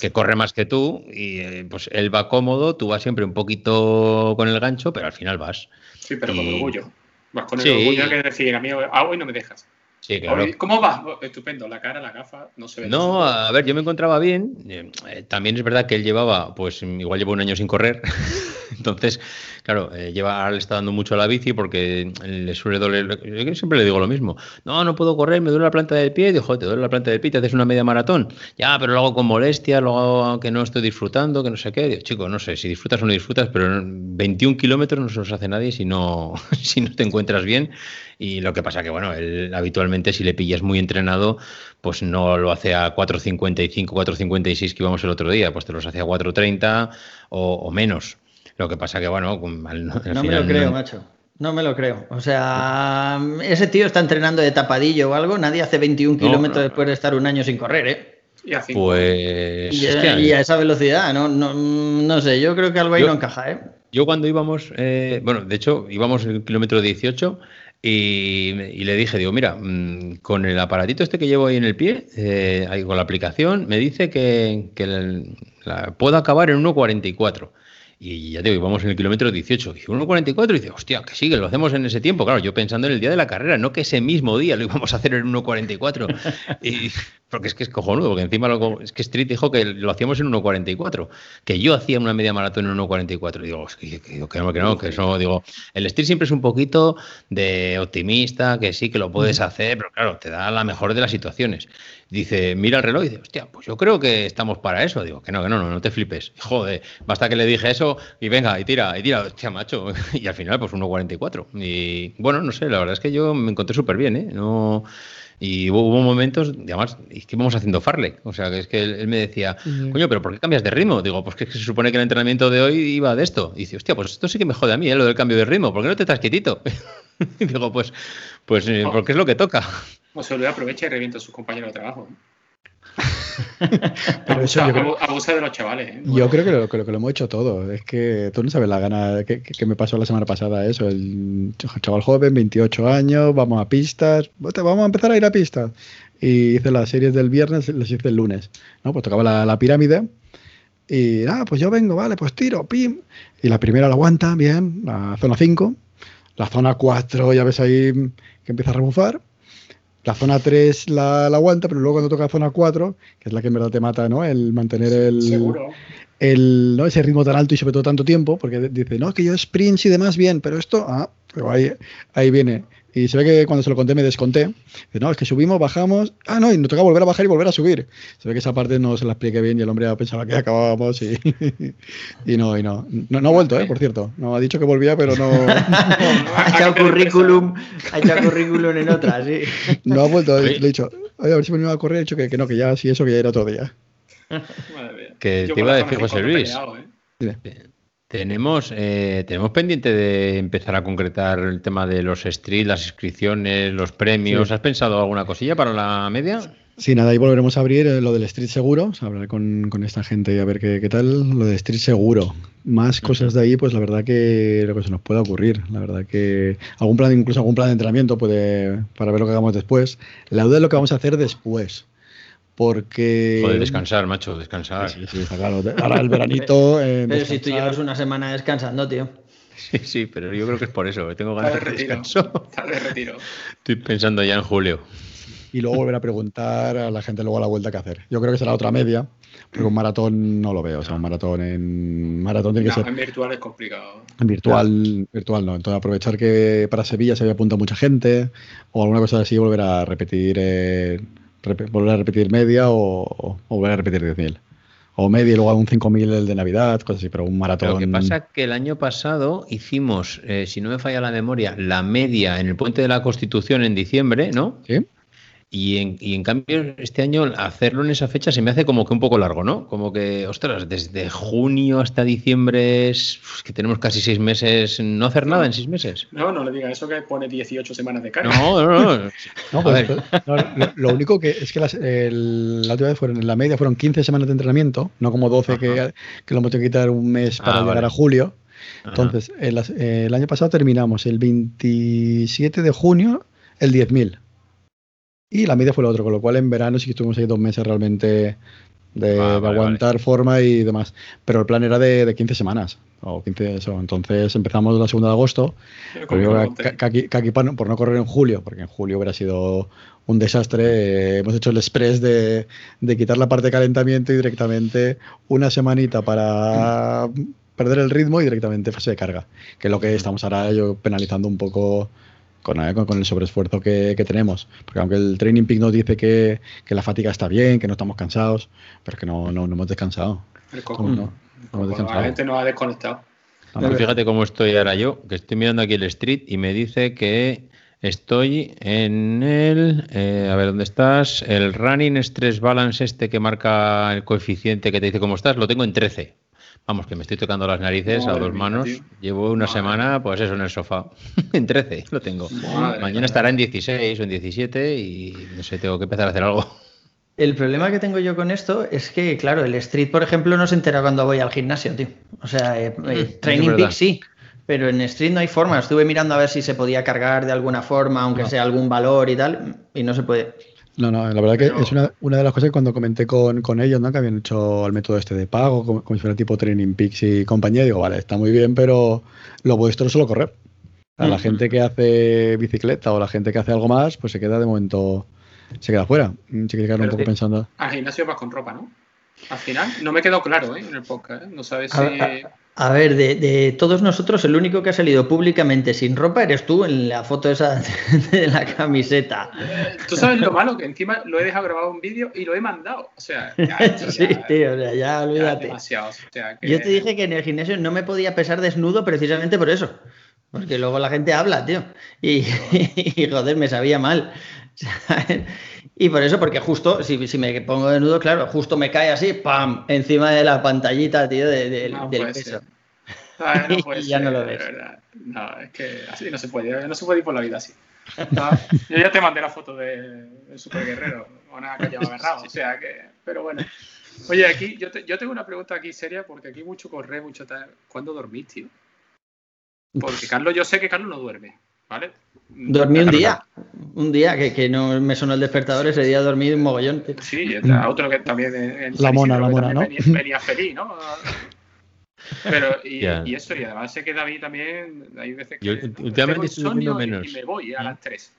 S1: que corre más que tú y eh, pues él va cómodo, tú vas siempre un poquito con el gancho, pero al final vas.
S2: Sí, pero con orgullo. Vas con el orgullo que decir, a mí ah, hoy no me dejas.
S1: Sí, claro.
S2: ¿Cómo vas? Estupendo, la cara, la gafa, no se ve.
S1: No, a ver, yo me encontraba bien. Eh, también es verdad que él llevaba, pues igual lleva un año sin correr. Entonces, claro, eh, lleva, ahora le está dando mucho a la bici porque le suele doler. Yo siempre le digo lo mismo. No, no puedo correr, me duele la planta del pie. Dijo, te duele la planta del pie, te haces una media maratón. Ya, pero lo hago con molestia, lo hago que no estoy disfrutando, que no sé qué. Digo, chico, no sé si disfrutas o no disfrutas, pero 21 kilómetros no se los hace nadie si no, si no te encuentras bien y lo que pasa que, bueno, él habitualmente si le pillas muy entrenado, pues no lo hace a 4.55, 4.56 que íbamos el otro día, pues te los hace a 4.30 o, menos. Lo que pasa que, bueno,
S4: no me lo creo, macho. No me lo creo. O sea, ese tío está entrenando de tapadillo o algo. Nadie hace 21 kilómetros después de estar un año sin correr, ¿eh?
S1: Y así. Pues.
S4: Y, a esa velocidad, ¿no? No, sé, yo creo que algo ahí no encaja, ¿eh?
S1: Yo cuando íbamos, eh, bueno, de hecho, íbamos el kilómetro 18 y, le dije, digo, mira, mm, con el aparatito este que llevo ahí en el pie, eh, con la aplicación, me dice que, puedo acabar en 1.44. Y ya te digo, íbamos en el kilómetro 18. Dice 1.44 y dice, hostia, que sí, que lo hacemos en ese tiempo. Claro, yo pensando en el día de la carrera, no que ese mismo día lo íbamos a hacer en 1.44. y, porque es que es cojonudo, porque encima lo, es que Street dijo que lo hacíamos en 1.44, que yo hacía una media maratón en 1.44. Digo, que, que, que, no, que no, que eso, digo, el Street siempre es un poquito de optimista, que sí, que lo puedes hacer, pero claro, te da la mejor de las situaciones. Dice, mira el reloj y dice, hostia, pues yo creo que estamos para eso. Digo, que no, que no, no, no te flipes. Joder, basta que le dije eso y venga, y tira, y tira, hostia, macho. Y al final, pues 1.44. Y bueno, no sé, la verdad es que yo me encontré súper bien, ¿eh? No. Y hubo, momentos, además, es que íbamos haciendo farle. O sea, que es que él, me decía, coño, pero ¿por qué cambias de ritmo? Digo, pues que se supone que el entrenamiento de hoy iba de esto. Y dice, hostia, pues esto sí que me jode a mí, ¿eh? lo del cambio de ritmo. ¿Por qué no te estás quietito? y digo, pues, pues eh, porque es lo que toca.
S2: O se lo aprovecha y revienta a sus compañeros de trabajo. Pero eso abusa, de los chavales. ¿eh?
S3: Yo creo que lo, que lo, hemos hecho todo. Es que tú no sabes la gana que, me pasó la semana pasada eso. El chaval joven, 28 años, vamos a pistas. Vamos a empezar a ir a pistas. Y hice las series del viernes, las hice el lunes. ¿no? Pues tocaba la, la pirámide. Y ah, pues yo vengo, vale, pues tiro, pim. Y la primera la aguanta, bien, la zona 5. La zona 4 ya ves ahí que empieza a rebufar. La zona 3 la, aguanta, pero luego cuando toca la zona 4, que es la que en verdad te mata, ¿no? El mantener el, el ¿no? ese ritmo tan alto y sobre todo tanto tiempo, porque dice, no, que yo sprints y demás bien, pero esto, ah, pero ahí, ahí viene y se ve que cuando se lo conté me desconté. Dice, no, es que subimos, bajamos. Ah, no, y nos toca volver a bajar y volver a subir. Se ve que esa parte no se la expliqué bien y el hombre pensaba que acabábamos y, y no, y no. no. ha vuelto, ¿eh? Por cierto. No, ha dicho que volvía, pero no.
S4: ha echado currículum, ha echado currículum en otra, sí.
S3: No ha vuelto, le he dicho, a ver si me iba a correr, he dicho que, que no, que ya sí, eso que ya era todo día.
S1: que te iba a decir José Luis. ¿eh? Tenemos, eh, tenemos pendiente de empezar a concretar el tema de los streets, las inscripciones, los premios. ¿Has pensado alguna cosilla para la media?
S3: Sí, nada, ahí volveremos a abrir eh, lo del Street Seguro, hablar con, esta gente y a ver qué, qué, tal. Lo de Street Seguro. Más cosas de ahí, pues la verdad que lo que se nos puede ocurrir. La verdad que algún plan, incluso algún plan de entrenamiento puede, para ver lo que hagamos después. La duda es lo que vamos a hacer después. Porque.
S1: Joder, descansar, macho, descansar. Sí, sí, está
S3: claro. Ahora el veranito.
S4: Eh, pero si tú llevas una semana descansando, tío.
S1: Sí, sí, pero yo creo que es por eso. Tengo ganas de, descanso.
S2: de retiro.
S1: Estoy pensando ya en julio.
S3: Y luego volver a preguntar a la gente luego a la vuelta qué hacer. Yo creo que será otra media, pero un maratón no lo veo. O sea, un maratón en maratón tiene que ser.
S2: En virtual es complicado.
S3: En virtual, virtual no. Entonces aprovechar que para Sevilla se había apuntado mucha gente o alguna cosa así, volver a repetir. Eh, volver a repetir media o, volver a repetir 10.000. O media y luego un 5.000 el de Navidad, cosas así, pero un maratón.
S1: Lo que pasa es que el año pasado hicimos, eh, si no me falla la memoria, la media en el Puente de la Constitución en diciembre, ¿no?
S3: Sí.
S1: Y en, y en, cambio, este año hacerlo en esa fecha se me hace como que un poco largo, ¿no? Como que, ostras, desde junio hasta diciembre es que tenemos casi seis meses, no hacer nada en seis meses.
S2: No, no le diga eso que pone 18 semanas de carga.
S1: No, no, no.
S3: no, pues, lo, único que es que las, la última vez fueron, en la media fueron 15 semanas de entrenamiento, no como 12 que, que, lo hemos tenido que quitar un mes para ah, llegar a julio. Entonces, el, el año pasado terminamos el 27 de junio el 10.000. Y la media fue lo otro, con lo cual en verano sí que estuvimos ahí dos meses realmente de, ah, aguantar forma y demás. Pero el plan era de, de 15 semanas. O 15, eso. Entonces empezamos la segunda de agosto. Aquí, por no correr en julio, porque en julio hubiera sido un desastre. Eh, hemos hecho el express de, de, quitar la parte de calentamiento y directamente una semanita para perder el ritmo y directamente fase de carga. Que es lo que estamos ahora yo penalizando un poco eh, con, el sobreesfuerzo que, tenemos. Porque aunque el Training Peak nos dice que, la fatiga está bien, que no estamos cansados, pero que no, no, hemos descansado.
S2: no, La gente no ha desconectado.
S1: fíjate cómo estoy ahora yo, que estoy mirando aquí el street y me dice que estoy en el, eh, a ver dónde estás, el running stress balance este que marca el coeficiente que te dice cómo estás, lo tengo en 13. Vamos, que me estoy tocando las narices a dos manos. Llevo una semana, pues eso, en el sofá. en 13 lo tengo. Mañana estará en 16 o en 17 y no sé, tengo que empezar a hacer algo.
S4: El problema que tengo yo con esto es que, claro, el street, por ejemplo, no se entera cuando voy al gimnasio, tío. O sea, eh, eh, Training Peak sí, pero en street no hay forma. Estuve mirando a ver si se podía cargar de alguna forma, aunque sea algún valor y tal, y no se puede.
S3: No, no, la verdad que es una, una, de las cosas que cuando comenté con, con, ellos, ¿no? Que habían hecho el método este de pago, como, si fuera tipo Training Peaks y compañía, digo, vale, está muy bien, pero lo vuestro es solo correr. A la gente que hace bicicleta o la gente que hace algo más, pues se queda de momento, se queda fuera. Se queda un poco pensando.
S2: Al gimnasio vas con ropa, ¿no? Al final, no me quedó claro, ¿eh? En el podcast, ¿eh? No sabes si.
S4: A ver, de, todos nosotros, el único que ha salido públicamente sin ropa eres tú en la foto esa de la camiseta.
S2: Tú sabes lo malo, que encima lo he dejado grabado un vídeo y lo he mandado. O sea, ya,
S4: sí, tío, o sea, ya olvídate. Yo te dije que en el gimnasio no me podía pesar desnudo precisamente por eso. Porque luego la gente habla, tío. Y, y joder, me sabía mal. Y por eso, porque justo, si, si, me pongo de nudo, claro, justo me cae así, ¡pam! encima de la pantallita, tío, de, del peso.
S2: No y ya no lo ves. No, es que así no se puede, no se puede ir por la vida así. yo ya te mandé la foto de, Super Guerrero, una calle agarrado, o sea que, pero bueno. Oye, aquí yo, te, yo tengo una pregunta aquí seria, porque aquí mucho corre, mucho tal. ¿Cuándo dormís, tío? Porque Carlos, yo sé que Carlos no duerme. ¿Vale?
S4: Dormí un día, un día que, que, no me sonó el despertador, ese día dormí un mogollón.
S2: Sí, otro que también en
S3: la mona, la mona, ¿no?
S2: Venía, feliz, ¿no? Pero, y, y, eso, y además sé que David también, hay veces que
S1: Yo, últimamente estoy menos.
S2: Y, me voy a las 3.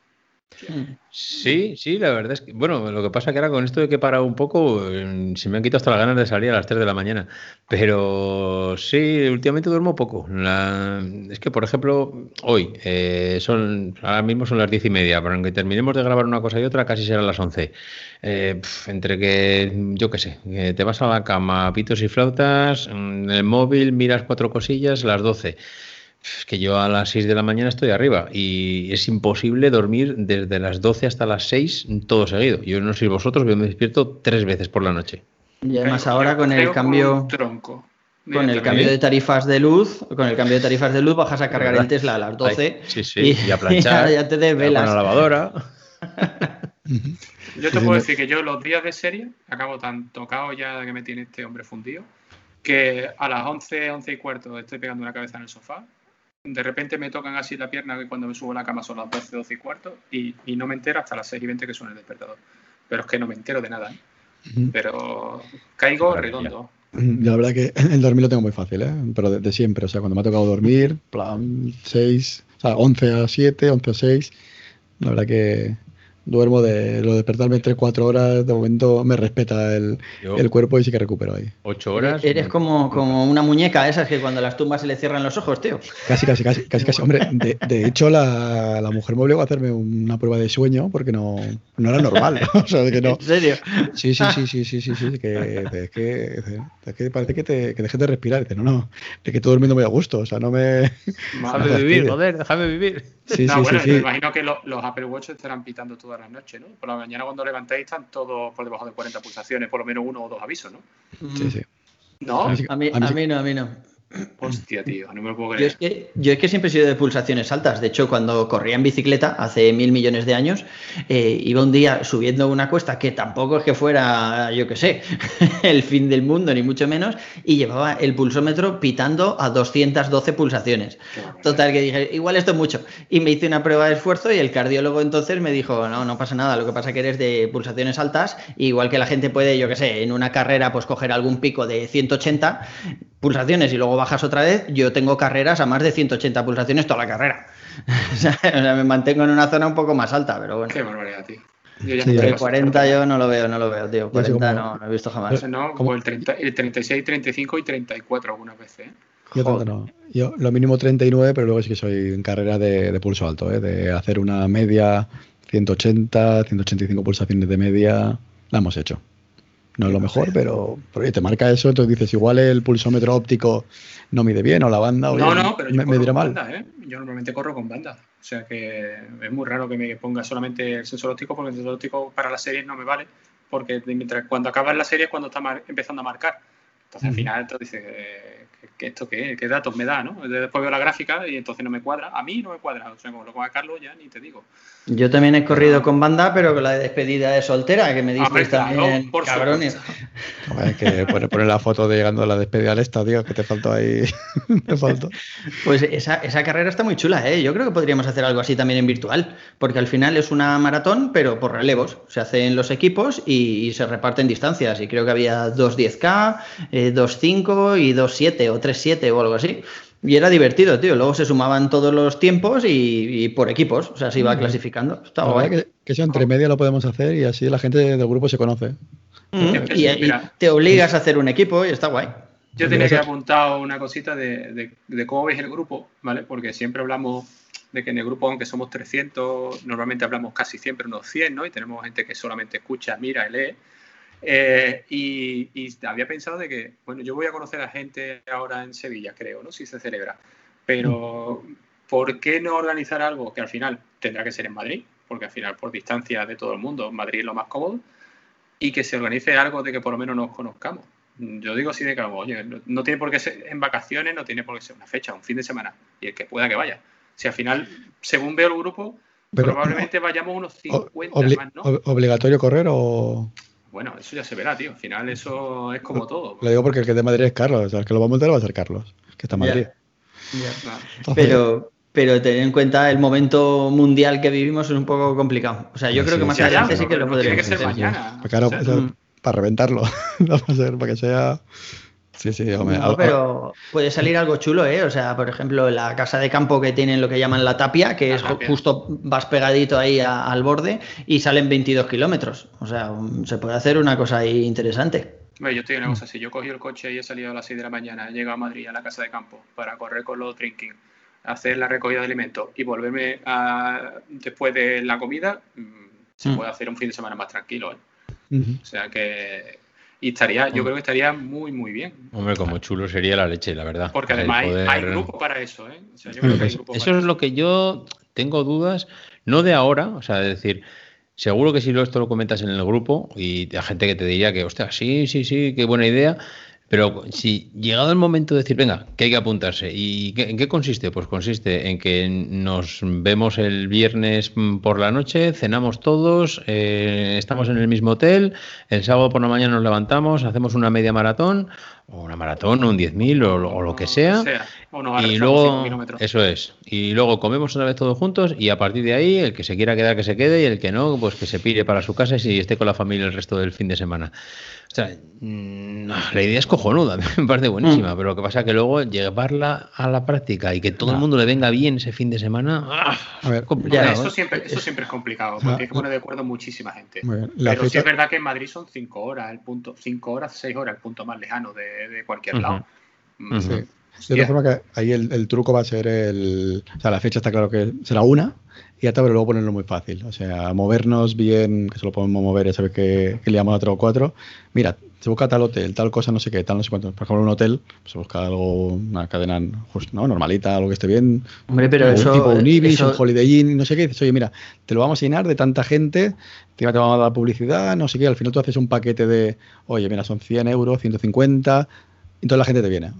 S1: Sí, sí, la verdad es que, bueno, lo que pasa que ahora con esto de que para un poco, mm, se me han quitado hasta las ganas de salir a las 3 de la mañana. Pero sí, últimamente duermo poco. es que, por ejemplo, hoy, eh, son ahora mismo son las 10 y media, pero aunque terminemos de grabar una cosa y otra, casi serán las 11. Eh, entre que, yo qué sé, te vas a la cama, pitos y flautas, en el móvil miras cuatro cosillas, las 12 Es que yo a las 6 de la mañana estoy arriba y es imposible dormir desde las 12 hasta las 6 todo seguido. Yo no sé vosotros, pero me despierto tres veces por la noche.
S4: Y además ahora con el cambio...
S2: Tronco.
S4: Con el cambio de tarifas de luz, con el cambio de tarifas de luz bajas a cargar el Tesla a las 12
S1: sí, sí, y, a planchar,
S4: ya, te desvelas.
S1: la lavadora.
S2: yo te puedo decir que yo los días de serie acabo tan tocado ya que me tiene este hombre fundido que a las 11, 11 y cuarto estoy pegando una cabeza en el sofá. De repente me tocan así la pierna que cuando me subo a la cama son las 12, 12 y cuarto y, no me entero hasta las 6 y 20 que suena el despertador. Pero es que no me entero de nada. ¿eh? Pero caigo redondo.
S3: La verdad que el dormir lo tengo muy fácil, ¿eh? pero de, siempre. O sea, cuando me ha tocado dormir, plan 6, o sea, 11 a 7, 11 a 6, la verdad que, duermo de lo de despertarme 3-4 horas, de momento me respeta el, el, cuerpo y sí que recupero ahí.
S1: 8 horas.
S4: Eres como, como una muñeca esas que cuando las tumbas se le cierran los ojos, tío.
S3: Casi, casi, casi, casi, casi. Hombre, de, de hecho la, la, mujer me obligó a hacerme una prueba de sueño porque no, no era normal. o sea, que no.
S4: ¿En serio?
S3: Sí, sí, sí, sí, sí, sí, sí que, es que, es que parece que te que dejes de respirar. Dice, no, no, es que estoy durmiendo muy a gusto, o sea, no me...
S1: Déjame vivir, joder, déjame vivir.
S2: Sí, no, sí, bueno, sí, me imagino que los Apple Watch estarán pitando todas las noches, ¿no? Por la mañana cuando levantéis están todos por debajo de 40 pulsaciones, por lo menos uno o dos avisos, ¿no?
S3: Sí, sí.
S2: ¿No?
S4: A mí, a mí, a mí no, a mí no.
S2: Hostia, tío, no me lo puedo
S4: creer. Yo es, que, yo es que siempre he sido de pulsaciones altas. De hecho, cuando corría en bicicleta hace mil millones de años, eh, iba un día subiendo una cuesta que tampoco es que fuera, yo qué sé, el fin del mundo, ni mucho menos, y llevaba el pulsómetro pitando a 212 pulsaciones. Total, que dije, igual esto es mucho. Y me hice una prueba de esfuerzo y el cardiólogo entonces me dijo, no, no pasa nada, lo que pasa es que eres de pulsaciones altas, igual que la gente puede, yo qué sé, en una carrera, pues coger algún pico de 180 pulsaciones y luego bajas otra vez, yo tengo carreras a más de 180 pulsaciones toda la carrera. o sea, me mantengo en una zona un poco más alta, pero bueno.
S2: Qué barbaridad, tío.
S4: Yo ya el 40 yo no lo veo, no lo veo, tío. 40 no, no he visto jamás.
S2: No, como el, 30, el 36, 35 y 34 algunas veces. ¿eh?
S3: Yo tanto no. Yo lo mínimo 39, pero luego sí que soy en carrera de, de pulso alto, ¿eh? de hacer una media 180, 185 pulsaciones de media, la hemos hecho. No es lo mejor, pero, pero te marca eso, entonces dices, igual el pulsómetro óptico no mide bien o la banda o
S2: no, no, pero yo me, dirá mal. Banda, ¿eh? Yo normalmente corro con banda. O sea que es muy raro que me ponga solamente el sensor óptico porque el sensor óptico para las series no me vale porque mientras cuando acabas la serie es cuando está empezando a marcar. Entonces al final entonces dices, ¿qué, esto qué, qué datos me da? ¿no? Después veo la gráfica y entonces no me cuadra. A mí no me cuadra. O sea, como lo con Carlos ya ni te digo.
S4: Yo también he corrido con banda, pero con la despedida de soltera que me diste también, por cabrones.
S3: Es que poner, la foto de llegando a la despedida al estadio, que te faltó ahí. me faltó.
S4: Pues esa, esa, carrera está muy chula, ¿eh? Yo creo que podríamos hacer algo así también en virtual, porque al final es una maratón, pero por relevos. Se hacen los equipos y, se reparten distancias. Y creo que había 2.10K, eh, 2.5 y 2.7 o 3.7 o algo así. Y era divertido, tío. Luego se sumaban todos los tiempos y, por equipos. O sea, se iba clasificando. Estaba guay.
S3: Que, que eso entre media lo podemos hacer y así la gente del grupo se conoce.
S4: Mm, y, te obligas a hacer un equipo y está guay.
S2: Yo tenía que apuntar una cosita de, cómo veis el grupo, ¿vale? Porque siempre hablamos de que en el grupo, aunque somos 300, normalmente hablamos casi siempre unos 100, ¿no? Y tenemos gente que solamente escucha, mira y lee. Eh, y, había pensado de que, bueno, yo voy a conocer a gente ahora en Sevilla, creo, ¿no? Si se celebra. Pero, ¿por qué no organizar algo que al final tendrá que ser en Madrid? Porque al final, por distancia de todo el mundo, Madrid es lo más cómodo. Y que se organice algo de que por lo menos nos conozcamos. Yo digo así de que, oye, no, tiene por qué ser en vacaciones, no tiene por qué ser una fecha, un fin de semana. Y el que pueda que vaya. Si al final, según veo el grupo, probablemente vayamos unos 50 más, ¿no?
S3: ¿Obligatorio correr o...?
S2: Bueno, eso ya se verá, tío. Al final eso es como todo.
S3: Lo digo porque el que de Madrid es Carlos. O sea, el que lo va a montar va a ser Carlos, que está en Madrid.
S4: Pero, pero tener en cuenta el momento mundial que vivimos es un poco complicado. O sea, yo creo que más adelante sí que lo podríamos
S2: Tiene que ser mañana.
S3: Claro, para reventarlo. no va a ser para que sea Sí, sí, hombre.
S4: pero puede salir algo chulo, ¿eh? O sea, por ejemplo, la casa de campo que tienen lo que llaman la tapia, que es justo vas pegadito ahí al borde y salen 22 kilómetros. O sea, se puede hacer una cosa ahí interesante.
S2: yo estoy en una cosa así. Yo cogí el coche y he salido a las 6 de la mañana, he llegado a Madrid a la casa de campo para correr con los drinking, hacer la recogida de alimentos y volverme a, después de la comida, mm, se mm. puede hacer un fin de semana más tranquilo. ¿eh? O sea que Y estaría, yo creo que estaría muy, muy bien.
S1: Hombre, como chulo sería la leche, la verdad.
S2: Porque además hay, grupo para eso, ¿eh?
S1: eso es lo que yo tengo dudas, no de ahora, o sea, de decir, seguro que si esto lo comentas en el grupo y hay gente que te diría que, hostia, sí, sí, sí, qué buena idea, pero si llegado el momento de decir, venga, que hay que apuntarse, ¿y en qué consiste? Pues consiste en que nos vemos el viernes por la noche, cenamos todos, eh, estamos en el mismo hotel, el sábado por la mañana nos levantamos, hacemos una media maratón, o una maratón, o un 10.000 o, o, lo que sea. y luego, eso es. Y luego comemos una vez todos juntos y a partir de ahí, el que se quiera quedar, que se quede y el que no, pues que se pire para su casa y esté con la familia el resto del fin de semana. O sea, mm, la idea es cojonuda, me parece buenísima, mm. pero lo que pasa es que luego llevarla a la práctica y que todo el mundo le venga bien ese fin de semana, ¡ah!
S2: a ver, eso, ¿eh? siempre, eso siempre es complicado, porque hay que poner de acuerdo muchísima gente. pero sí es verdad que en Madrid son cinco horas, el punto, cinco horas, seis horas, el punto más lejano de, cualquier lado.
S3: Mm. Sí. De todas formas, que ahí el, el, truco va a ser el. O sea, la fecha está claro que será una, y hasta pero luego ponerlo muy fácil. O sea, movernos bien, que se lo podemos mover, ya sabes que, que le llamamos a 3 o 4. Mira, se busca tal hotel, tal cosa, no sé qué, tal, no sé cuánto. Por ejemplo, un hotel, pues se busca algo, una cadena ¿no? normalita, algo que esté bien.
S4: Hombre, pero eso.
S3: Tipo, un Ibis, un Holiday Inn, no sé qué. Dices, oye, mira, te lo vamos a llenar de tanta gente, te vamos a dar publicidad, no sé qué. Al final tú haces un paquete de, oye, mira, son 100 euros, 150, y toda la gente te viene.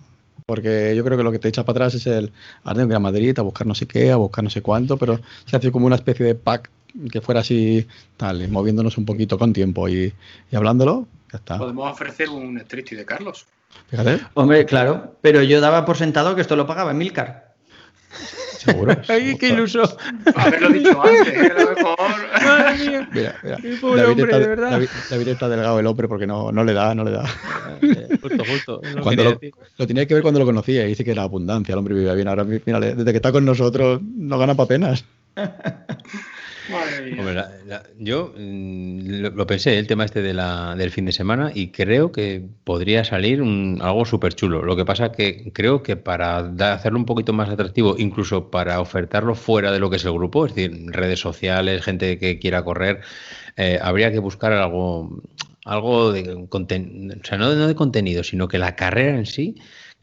S3: Porque yo creo que lo que te echa para atrás es el, ahora tengo que ir a Madrid a buscar no sé qué, a buscar no sé cuánto, pero se hace como una especie de pack que fuera así, tal, moviéndonos un poquito con tiempo y, y hablándolo, ya está.
S2: Podemos ofrecer un Street de Carlos.
S4: Fíjate. Hombre, claro, pero yo daba por sentado que esto lo pagaba Emilcar.
S3: Seguro.
S4: Ay, qué iluso.
S2: Haberlo dicho antes, a lo mejor.
S3: Madre mía. Mira, mira. Qué pobre David hombre, está, de verdad. David, David, está delgado el hombre porque no, no le da, no le da.
S1: Justo, justo.
S3: Lo, cuando lo, lo, tenía que ver cuando lo conocía y dice que era abundancia, el hombre vivía bien. Ahora, mira, desde que está con nosotros, no gana para penas.
S1: Hombre, la, la, yo mm, lo, lo, pensé, el tema este de la, del fin de semana, y creo que podría salir un, algo súper chulo. Lo que pasa que creo que para da, hacerlo un poquito más atractivo, incluso para ofertarlo fuera de lo que es el grupo, es decir, redes sociales, gente que quiera correr, eh, habría que buscar algo, algo de contenido, o sea, no, no de contenido, sino que la carrera en sí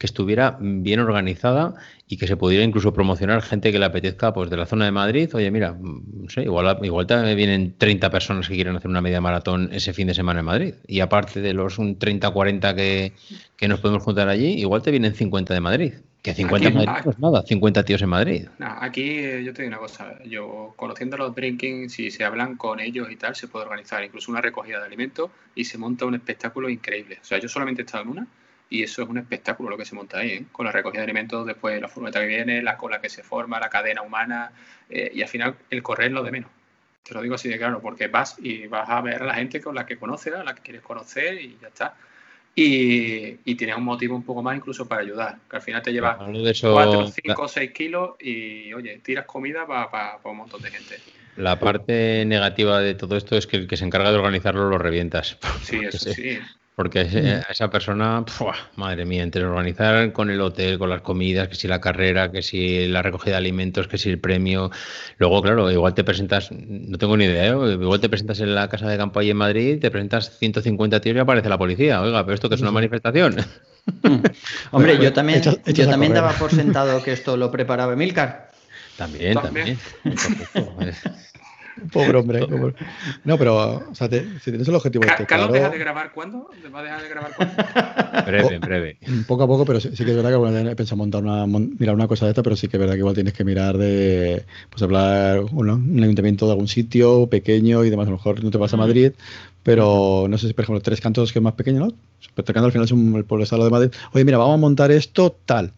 S1: que estuviera bien organizada y que se pudiera incluso promocionar gente que le apetezca pues de la zona de Madrid. Oye, mira, no sé, igual, igual también vienen 30 personas que quieren hacer una media maratón ese fin de semana en Madrid. Y aparte de los 30 40 que, que nos podemos juntar allí, igual te vienen 50 de Madrid. Que 50 aquí, en Madrid no es nada, 50 tíos en Madrid.
S2: Aquí eh, yo te digo una cosa, yo conociendo los drinking, si se hablan con ellos y tal, se puede organizar incluso una recogida de alimentos y se monta un espectáculo increíble. O sea, yo solamente he estado en una y eso es un espectáculo lo que se monta ahí, ¿eh? con la recogida de alimentos, después la furgoneta que viene, la cola que se forma, la cadena humana, eh, y al final el correr es lo de menos. Te lo digo así de claro, porque vas y vas a ver a la gente con la que conoces, a la que quieres conocer y ya está. Y, y tienes un motivo un poco más incluso para ayudar, que al final te llevas 4, 5 o 6 kilos y, oye, tiras comida para pa, pa un montón de gente.
S1: La parte negativa de todo esto es que el que se encarga de organizarlo lo revientas.
S2: Sí, eso sí.
S1: Porque mm. esa persona, madre mía, entre organizar con el hotel, con las comidas, que si la carrera, que si la recogida de alimentos, que si el premio. Luego, claro, igual te presentas, no tengo ni idea, ¿eh? igual te presentas en la casa de campo ahí en Madrid, te presentas 150 tíos y aparece la policía. Oiga, pero esto que es una manifestación.
S4: Mm. Hombre, yo también, yo también daba por sentado que esto lo preparaba Emilcar.
S1: También, también. también.
S3: Pobre hombre. Pobre. No, pero o sea, te, si tienes el objetivo
S2: este, ¿Carlos claro, deja de grabar cuándo? ¿Va a dejar de grabar cuándo?
S1: breve, breve.
S3: Poco a poco, pero sí, sí que es verdad que bueno, he pensado montar una, mirar una cosa de esta, pero sí que es verdad que igual tienes que mirar de, pues hablar, bueno, un ayuntamiento de algún sitio pequeño y demás. A lo mejor no te vas a Madrid, pero no sé si, por ejemplo, Tres Cantos, que es más pequeño, ¿no? Tres Cantos al final es un, el pueblo estado de Madrid. Oye, mira, vamos a montar esto tal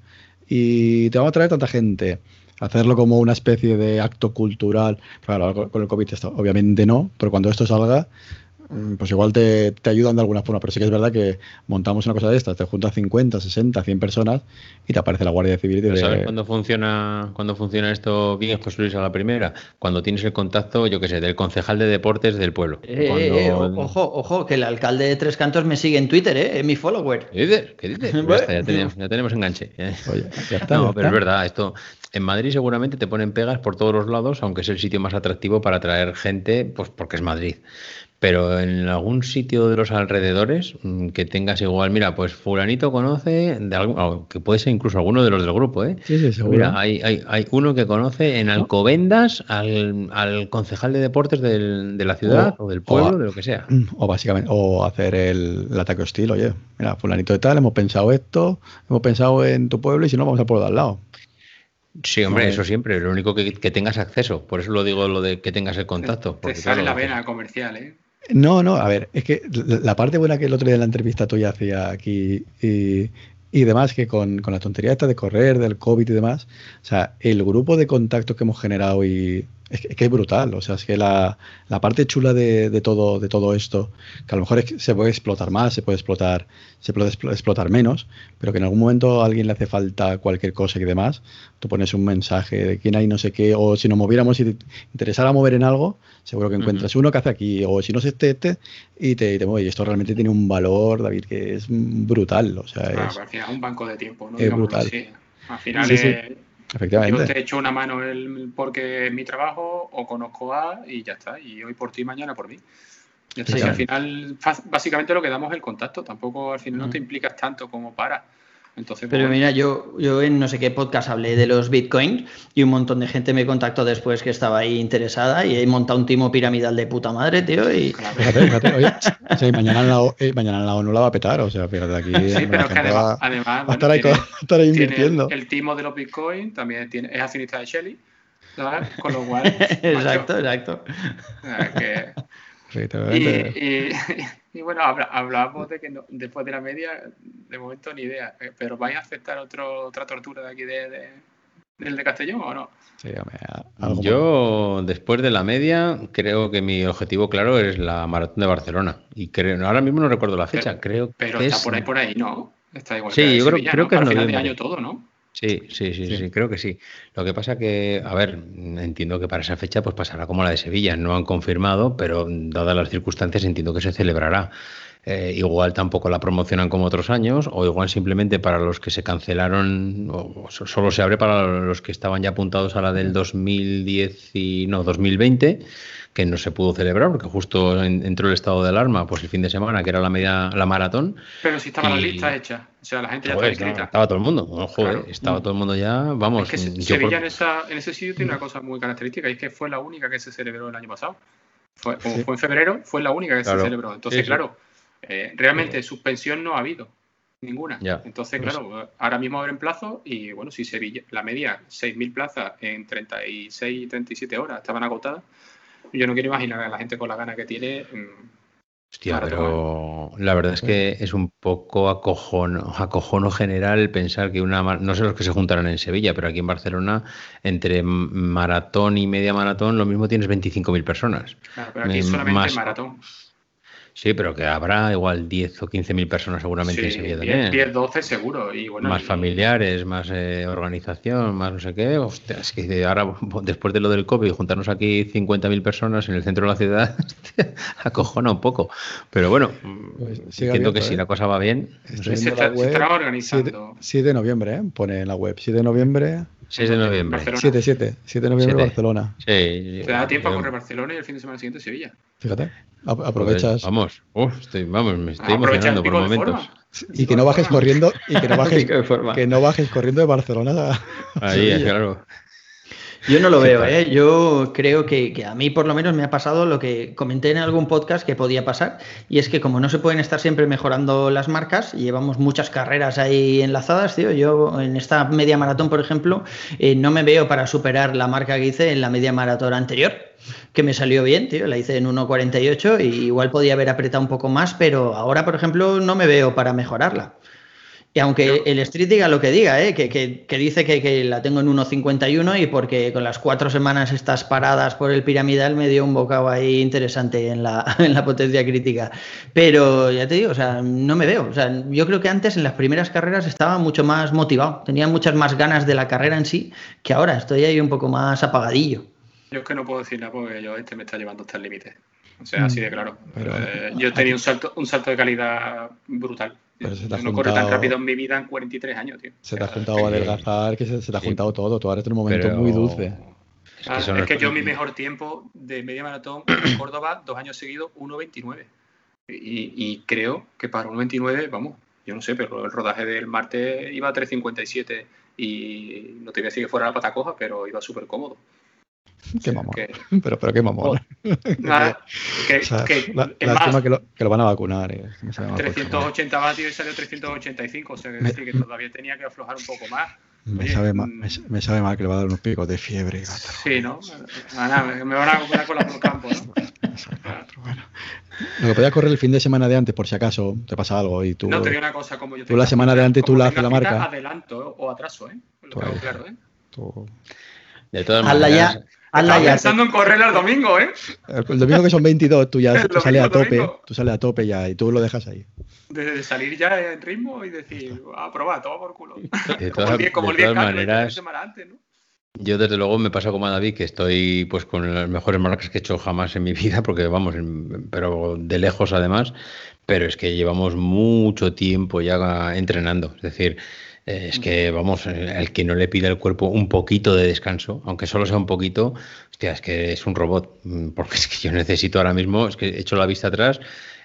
S3: y te vamos a traer tanta gente hacerlo como una especie de acto cultural. Claro, con el COVID obviamente no, pero cuando esto salga, pues igual te, te, ayudan de alguna forma. Pero sí que es verdad que montamos una cosa de estas, te juntas 50, 60, 100 personas y te aparece la Guardia Civil.
S1: Y ¿Sabes cuándo funciona, cuándo funciona esto bien, José Luis, a la primera? Cuando tienes el contacto, yo qué sé, del concejal de deportes del pueblo.
S4: Eh, cuando... eh, ojo, ojo, que el alcalde de Tres Cantos me sigue en Twitter, ¿eh? es mi follower.
S1: ¿Qué dices? ¿Qué dices? ya, está, ya, tenemos, ya, tenemos, enganche. Oye, ya está, no, pero es verdad, esto en Madrid seguramente te ponen pegas por todos los lados, aunque es el sitio más atractivo para atraer gente, pues porque es Madrid. Pero en algún sitio de los alrededores mm, que tengas igual, mira, pues fulanito conoce, de algo, que puede ser incluso alguno de los del grupo, ¿eh?
S3: Sí, sí, seguro.
S1: Mira, hay, hay, hay uno que conoce en Alcobendas al, al concejal de deportes del, de la ciudad o, del pueblo, de lo que sea.
S3: O básicamente, o hacer el, ataque hostil, oye, mira, fulanito de tal, hemos pensado esto, hemos pensado en tu pueblo y si no, vamos al pueblo de al lado.
S1: Sí, hombre, eso siempre. Lo único que, que, tengas acceso. Por eso lo digo lo de que tengas el contacto.
S2: Te, sale la vena comercial, ¿eh?
S3: No, no, a ver, es que la parte buena que el otro día la entrevista tuya hacía aquí y, y demás, que con, con, la tontería esta de correr, del COVID y demás, o sea, el grupo de contactos que hemos generado y, es que, es brutal, o sea, es que la, la parte chula de, de, todo, de todo esto, que a lo mejor es que se puede explotar más, se puede explotar, se puede explotar menos, pero que en algún momento a alguien le hace falta cualquier cosa y demás, tú pones un mensaje de quién hay no sé qué, o si nos moviéramos y te interesara mover en algo, seguro que encuentras uno que hace aquí, o si no es este, este, y te, y te mueve. Y esto realmente tiene un valor, David, que es brutal, o sea,
S2: es... Al final un banco de tiempo, ¿no?
S3: Es brutal.
S2: Al final es Efectivamente. Yo te echo una mano el, porque es mi trabajo o conozco a y ya está. Y hoy por ti, mañana por mí. Y al final, básicamente lo que damos es el contacto. Tampoco al final no te implicas tanto como para. Entonces,
S4: Pero mira, yo, yo en no sé qué podcast hablé de los bitcoins y un montón de gente me contactó después que estaba ahí interesada y he montado un timo piramidal de puta madre, tío. Y...
S3: Fíjate, fíjate, oye, sí, mañana, en la, eh, mañana en la ONU la va a petar, o sea, fíjate aquí.
S2: Sí, pero que además, va, además
S3: a estar, ahí, tiene, estar ahí invirtiendo.
S2: El, timo de los bitcoins también tiene, es accionista de Shelly, ¿sabes? Con lo cual.
S4: exacto, macho, exacto.
S2: Que, y, y, bueno, hablábamos de que no, después de la media, de momento ni idea, eh, pero ¿vais a aceptar otro, otra tortura de aquí de, de, del de Castellón o no?
S3: Sí,
S1: Yo, después de la media, creo que mi objetivo claro es la maratón de Barcelona. Y creo, ahora mismo no recuerdo la fecha,
S2: pero,
S1: creo
S2: pero
S1: que
S2: está
S1: es...
S2: por ahí, por ahí, ¿no? Está igual
S1: sí,
S2: que
S1: yo
S2: Sevilla,
S1: creo,
S2: ¿no?
S1: que
S2: Para
S1: es
S2: final de
S1: noviembre.
S2: año todo, ¿no?
S1: Sí, sí, sí, sí, sí, creo que sí. Lo que pasa que, a ver, entiendo que para esa fecha pues pasará como la de Sevilla. No han confirmado, pero dadas las circunstancias entiendo que se celebrará. Eh, igual tampoco la promocionan como otros años, o igual simplemente para los que se cancelaron, o solo se abre para los que estaban ya apuntados a la del 2010 y no, 2020 que no se pudo celebrar porque justo entró el estado de alarma pues el fin de semana que era la media la maratón
S2: pero si estaba y... la lista hecha o sea la gente ya estaba inscrita
S1: estaba todo el mundo bueno, joder, claro. estaba todo el mundo ya vamos
S2: es que Sevilla por... en, esa, en, ese sitio tiene una cosa muy característica y es que fue la única que se celebró el año pasado fue, como sí. fue en febrero fue la única que claro. se celebró entonces claro eh, realmente suspensión no ha habido ninguna
S1: ya.
S2: entonces claro ahora mismo abren plazo y bueno si Sevilla la media 6.000 plazas en 36 37 horas estaban agotadas yo no quiero imaginar a la gente con la gana que tiene.
S1: Hostia, pero la verdad es que es un poco acojono, acojono general pensar que una. No sé los que se juntarán en Sevilla, pero aquí en Barcelona, entre maratón y media maratón, lo mismo tienes 25.000 personas.
S2: Claro, pero aquí solamente más, maratón.
S1: Sí, pero que habrá igual 10 o 15 mil personas seguramente
S2: sí,
S1: en Sevilla
S2: 10,
S1: también.
S2: 10, 12 seguro. Y bueno,
S1: más
S2: y...
S1: familiares, más eh, organización, más no sé qué. Hostia, es que ahora, después de lo del COVID, juntarnos aquí 50.000 personas en el centro de la ciudad, acojona un poco. Pero bueno, pues entiendo que ¿eh? si la cosa va bien.
S2: No sé. se, está, se, estará organizando.
S3: 7, 7, de noviembre, ¿eh? pone en la web. 7 de noviembre.
S1: 6 de noviembre.
S3: 7, 7. 7 de noviembre, 7. Barcelona.
S1: Sí.
S2: Te da tiempo a correr Barcelona y el fin de semana siguiente Sevilla.
S3: Fíjate, aprovechas.
S1: Vamos, Uf, estoy, vamos, me estoy emocionando por momentos.
S3: Y que no bajes corriendo, y que no bajes, que no bajes corriendo de Barcelona a
S1: Ahí, claro.
S4: Yo no lo veo, ¿eh? Yo creo que, que, a mí por lo menos me ha pasado lo que comenté en algún podcast que podía pasar, y es que como no se pueden estar siempre mejorando las marcas, y llevamos muchas carreras ahí enlazadas, tío, yo en esta media maratón, por ejemplo, eh, no me veo para superar la marca que hice en la media maratón anterior, que me salió bien, tío, la hice en 1.48 y igual podía haber apretado un poco más, pero ahora, por ejemplo, no me veo para mejorarla. Y aunque el Street diga lo que diga, ¿eh? que, que, que, dice que, que, la tengo en 1.51 y porque con las cuatro semanas estas paradas por el piramidal me dio un bocado ahí interesante en la, en la potencia crítica. Pero ya te digo, o sea, no me veo. O sea, yo creo que antes en las primeras carreras estaba mucho más motivado, tenía muchas más ganas de la carrera en sí, que ahora estoy ahí un poco más apagadillo.
S2: Yo es que no puedo decir nada porque yo este me está llevando hasta el límite. O sea, así de claro. Pero, eh, yo tenía un salto, un salto de calidad brutal. Pero se te ha no juntado, corre tan rápido en mi vida en 43 años, tío.
S3: Se te ha juntado a adelgazar, que se, se te ha juntado todo. Tú ahora estás en un momento pero, muy dulce.
S2: Es que, yo mi mejor tiempo de media maratón en Córdoba, dos años seguidos, 1.29. Y, y, creo que para 1.29, vamos, yo no sé, pero el rodaje del martes iba a 3.57 y no te voy a decir que fuera la pata coja, pero iba súper cómodo.
S3: Qué mamón. Pero, pero qué mamón.
S2: Nada, que, que,
S3: lástima que, lo, que, lo, van a vacunar.
S2: 380 vatios y salió 385, o sea que, que todavía tenía que aflojar un poco más.
S3: Me, sabe mal, mm. me, sabe mal que le va a dar unos picos de fiebre.
S2: Sí, ¿no? me van a comprar con los campos, ¿no?
S3: Bueno. Lo que podía correr el fin de semana de antes, por si acaso te pasa algo y tú.
S2: No, te digo una cosa, como yo
S3: Tú la semana de antes tú la haces la marca.
S2: Adelanto o atraso, ¿eh? Lo tengo claro, ¿eh?
S1: Tú... De todas maneras.
S4: Ya.
S2: Estaba pensando en correr el domingo, ¿eh?
S3: El, domingo que son 22, tú ya tú sales a tope, tú sales a tope ya y tú lo dejas ahí.
S2: De, salir ya en ritmo y decir, a probar, todo por culo.
S1: De todas, como el 10, como el 10 maneras, antes, ¿no? Yo desde lugo me pasa como a David que estoy pues con las mejores marcas que he hecho jamás en mi vida, porque vamos, pero de lejos además, pero es que llevamos mucho tiempo ya entrenando, es decir, eh, es que, vamos, el eh, que no le pida al cuerpo un poquito de descanso, aunque solo sea un poquito, hostia, es que es un robot. Mm, porque es que yo necesito ahora mismo, es que he hecho la vista atrás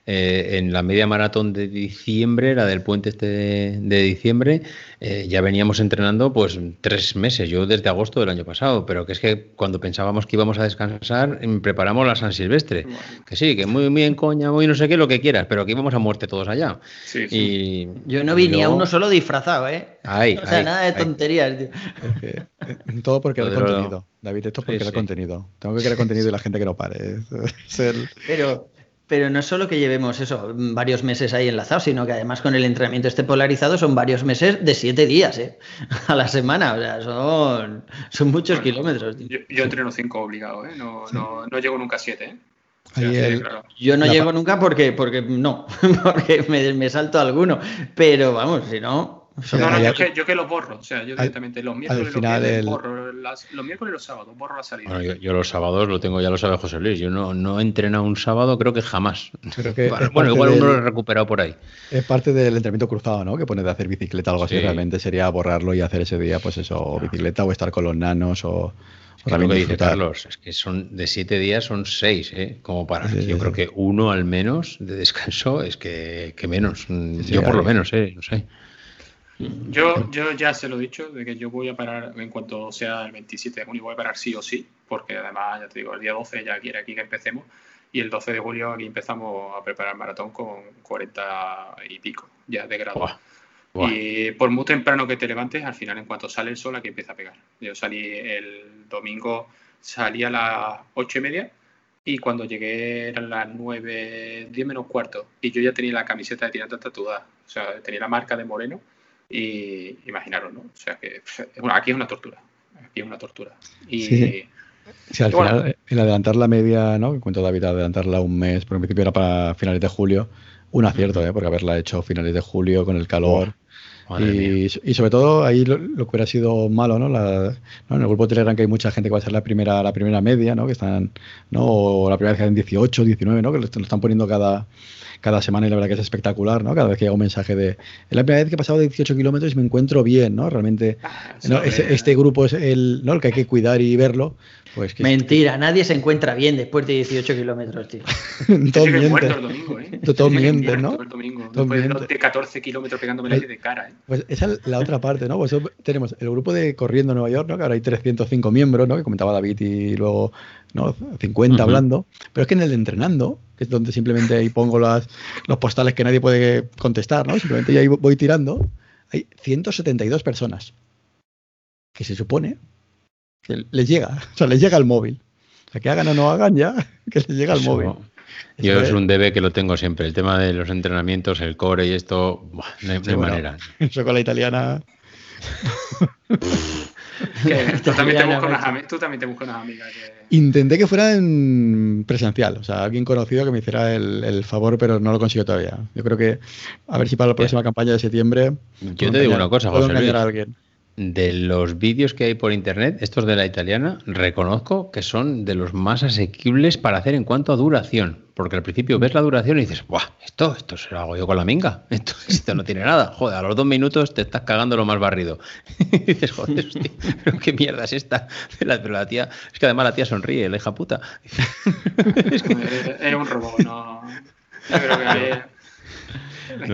S1: eh, en la media maratón de diciembre, la del puente este de, diciembre, eh, ya veníamos entrenando pues tres meses, yo desde agosto del año pasado, pero que es que cuando pensábamos que íbamos a descansar, em, preparamos la San Silvestre, que sí, que muy bien coña, muy no sé qué, lo que quieras, pero que íbamos a muerte todos allá. Y,
S4: yo no vi ni a uno solo disfrazado, ¿eh? o sea, nada de tonterías, tío.
S3: Eh, todo porque el contenido. David, esto es porque el contenido. Tengo que crear contenido y la gente que no pare.
S4: Pero pero no solo que llevemos eso, varios meses ahí enlazados, sino que además con el entrenamiento este polarizado son varios meses de siete días ¿eh? a la semana. O sea, son, son muchos kilómetros.
S2: Yo, entreno cinco obligado, ¿eh? no, no, no, llego nunca a siete. ¿eh?
S4: Yo no llego nunca porque, porque no, porque me, me salto alguno. Pero vamos, si no,
S2: no, no, yo que, yo que los borro. O sea, yo directamente los miércoles, los, borro los miércoles y los sábados, borro la salida.
S1: Bueno, yo, los sábados lo tengo, ya lo sabe José Luis. Yo no, no he entrenado un sábado, creo que jamás. bueno, igual uno lo he recuperado por ahí.
S3: Es parte del entrenamiento cruzado, ¿no? Que pone de hacer bicicleta o algo así. Realmente sería borrarlo y hacer ese día, pues eso, bicicleta o estar con los nanos o.
S1: Es también dice Carlos, es que son de siete días son seis, ¿eh? Como para. yo creo que uno al menos de descanso es que, que menos. yo por lo menos, ¿eh? No sé.
S2: Yo, yo ya se lo he dicho, de que yo voy a parar en cuanto sea el 27 de junio, voy a parar sí o sí, porque además, ya te digo, el día 12 ya quiere aquí que empecemos y el 12 de julio aquí empezamos a preparar el maratón con 40 y pico ya de grado. Y por muy temprano que te levantes, al final en cuanto sale el sol aquí empieza a pegar. Yo salí el domingo, salí a las 8 y media y cuando llegué eran las 9, 10 menos cuarto y yo ya tenía la camiseta de tirante tatuada, o sea, tenía la marca de Moreno y imaginaros, ¿no? O sea que bueno, aquí es una tortura. Aquí es una tortura. Y,
S3: sí. al final, el adelantar la media, ¿no? Que cuento David, adelantarla un mes, por en principio era para finales de julio, un acierto, ¿eh? Porque haberla hecho finales de julio con el calor. y, y, sobre todo ahí lo, que hubiera sido malo, ¿no? La, ¿no? En el grupo de Telegram que hay mucha gente que va a ser la primera, la primera media, ¿no? Que están, ¿no? O la primera vez que en 18, 19, ¿no? Que lo están poniendo cada, cada semana y la verdad que es espectacular, ¿no? Cada vez que llega un mensaje de, es la primera vez que he pasado 18 kilómetros y me encuentro bien, ¿no? Realmente ah, este, grupo es el, ¿no? el que hay que cuidar y verlo. Pues
S4: Mentira, nadie se encuentra bien después de 18 kilómetros, tío.
S3: Todo miente. el domingo, ¿eh? Todo miente, ¿no?
S2: El domingo, después de 14 kilómetros pegándome pues, de cara, ¿eh?
S3: Pues esa es la otra parte, ¿no? Pues tenemos el grupo de Corriendo Nueva York, ¿no? Que ahora hay 305 miembros, ¿no? Que comentaba David y luego, ¿no? 50 hablando. Pero es que en el de entrenando, que es donde simplemente ahí pongo las, los postales que nadie puede contestar, ¿no? Simplemente ya ahí voy tirando. Hay 172 personas que se supone que les llega, o sea, les llega el móvil. O sea, que hagan o no hagan ya, que les llega el móvil.
S1: Yo es un debe que lo tengo siempre. El tema de los entrenamientos, el core y esto, no hay, manera.
S3: Eso con la italiana.
S2: tú, también te buscas unas, tú también te buscas unas amigas.
S3: Intenté que fuera en presencial, o sea, alguien conocido que me hiciera el, favor, pero no lo consigo todavía. Yo creo que, a ver si para la próxima campaña de septiembre.
S1: Yo te digo una cosa, José. Luis. A alguien. De los vídeos que hay por internet, estos de la italiana, reconozco que son de los más asequibles para hacer en cuanto a duración. Porque al principio ves la duración y dices, ¡buah! Esto, esto se lo hago yo con la minga. Esto, esto no tiene nada. Joder, a los dos minutos te estás cagando lo más barrido. y dices, joder, hostia, pero qué mierda es esta. Pero la, tía, es que además la tía sonríe, la hija puta.
S2: es, un robot, no. es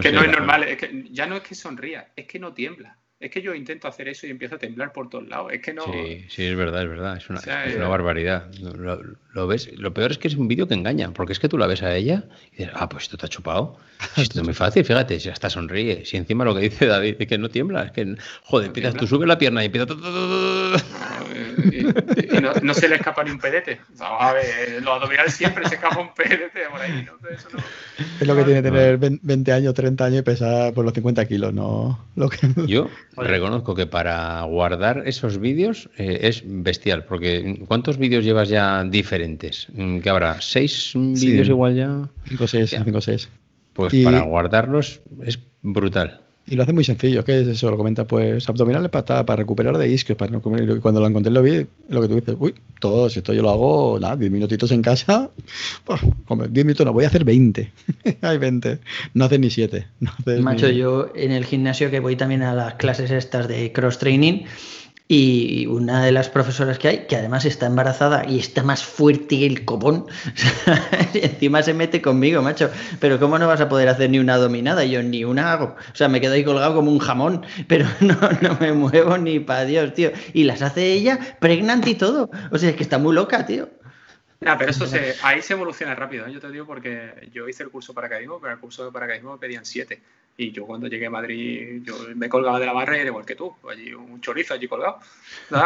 S2: que no es normal, es que ya no es que sonría, es que no tiembla. Es que yo intento hacer eso y empiezo a temblar por todos lados. Es que no.
S1: Sí, sí, es verdad, es verdad. Es una, es una barbaridad. Lo, ves. Lo peor es que es un vídeo que engaña, porque es que tú la ves a ella y dices, ah, pues esto te ha chupado. Esto es muy fácil, fíjate, si hasta sonríe. Si encima lo que dice David es que no tiembla, es que, joder, empiezas, tú subes la pierna y empieza.
S2: Y, no, no, se le escapa ni un pedete. a ver, los abdominales siempre se escapa un pedete por ahí. ¿no? Eso no,
S3: es lo que tiene tener 20 años, 30 años y pesar por los 50 kilos, ¿no? Lo que...
S1: Yo reconozco que para guardar esos vídeos eh, es bestial, porque ¿cuántos vídeos llevas ya diferentes? ¿Qué habrá? ¿Seis vídeos igual ya?
S3: 5 o 6, 5 o 6.
S1: Pues para guardarlos es brutal.
S3: Y lo hace muy sencillo, que es eso, lo comenta, pues abdominales para, para recuperar de isquios, para no comer. Cuando lo encontré lo vi, lo que tú dices, uy, todo, si esto yo lo hago, nada, 10 minutitos en casa, pues, 10 minutos no, voy a hacer 20. Hay 20, no haces ni 7. No
S4: Macho, yo en el gimnasio que voy también a las clases estas de cross training, y una de las profesoras que hay, que además está embarazada y está más fuerte que el copón, encima se mete conmigo, macho. Pero ¿cómo no vas a poder hacer ni una dominada? Yo ni una hago. O sea, me quedo ahí colgado como un jamón, pero no, no me muevo ni para Dios, tío. Y las hace ella pregnante y todo. O sea, es que está muy loca, tío.
S2: No, pero eso se, ahí se evoluciona rápido. ¿eh? Yo te digo porque yo hice el curso de paracaidismo, pero el curso de paracaidismo me pedían siete. Y yo cuando llegué a Madrid, yo me colgaba de la barra y era igual que tú, allí un chorizo allí colgado,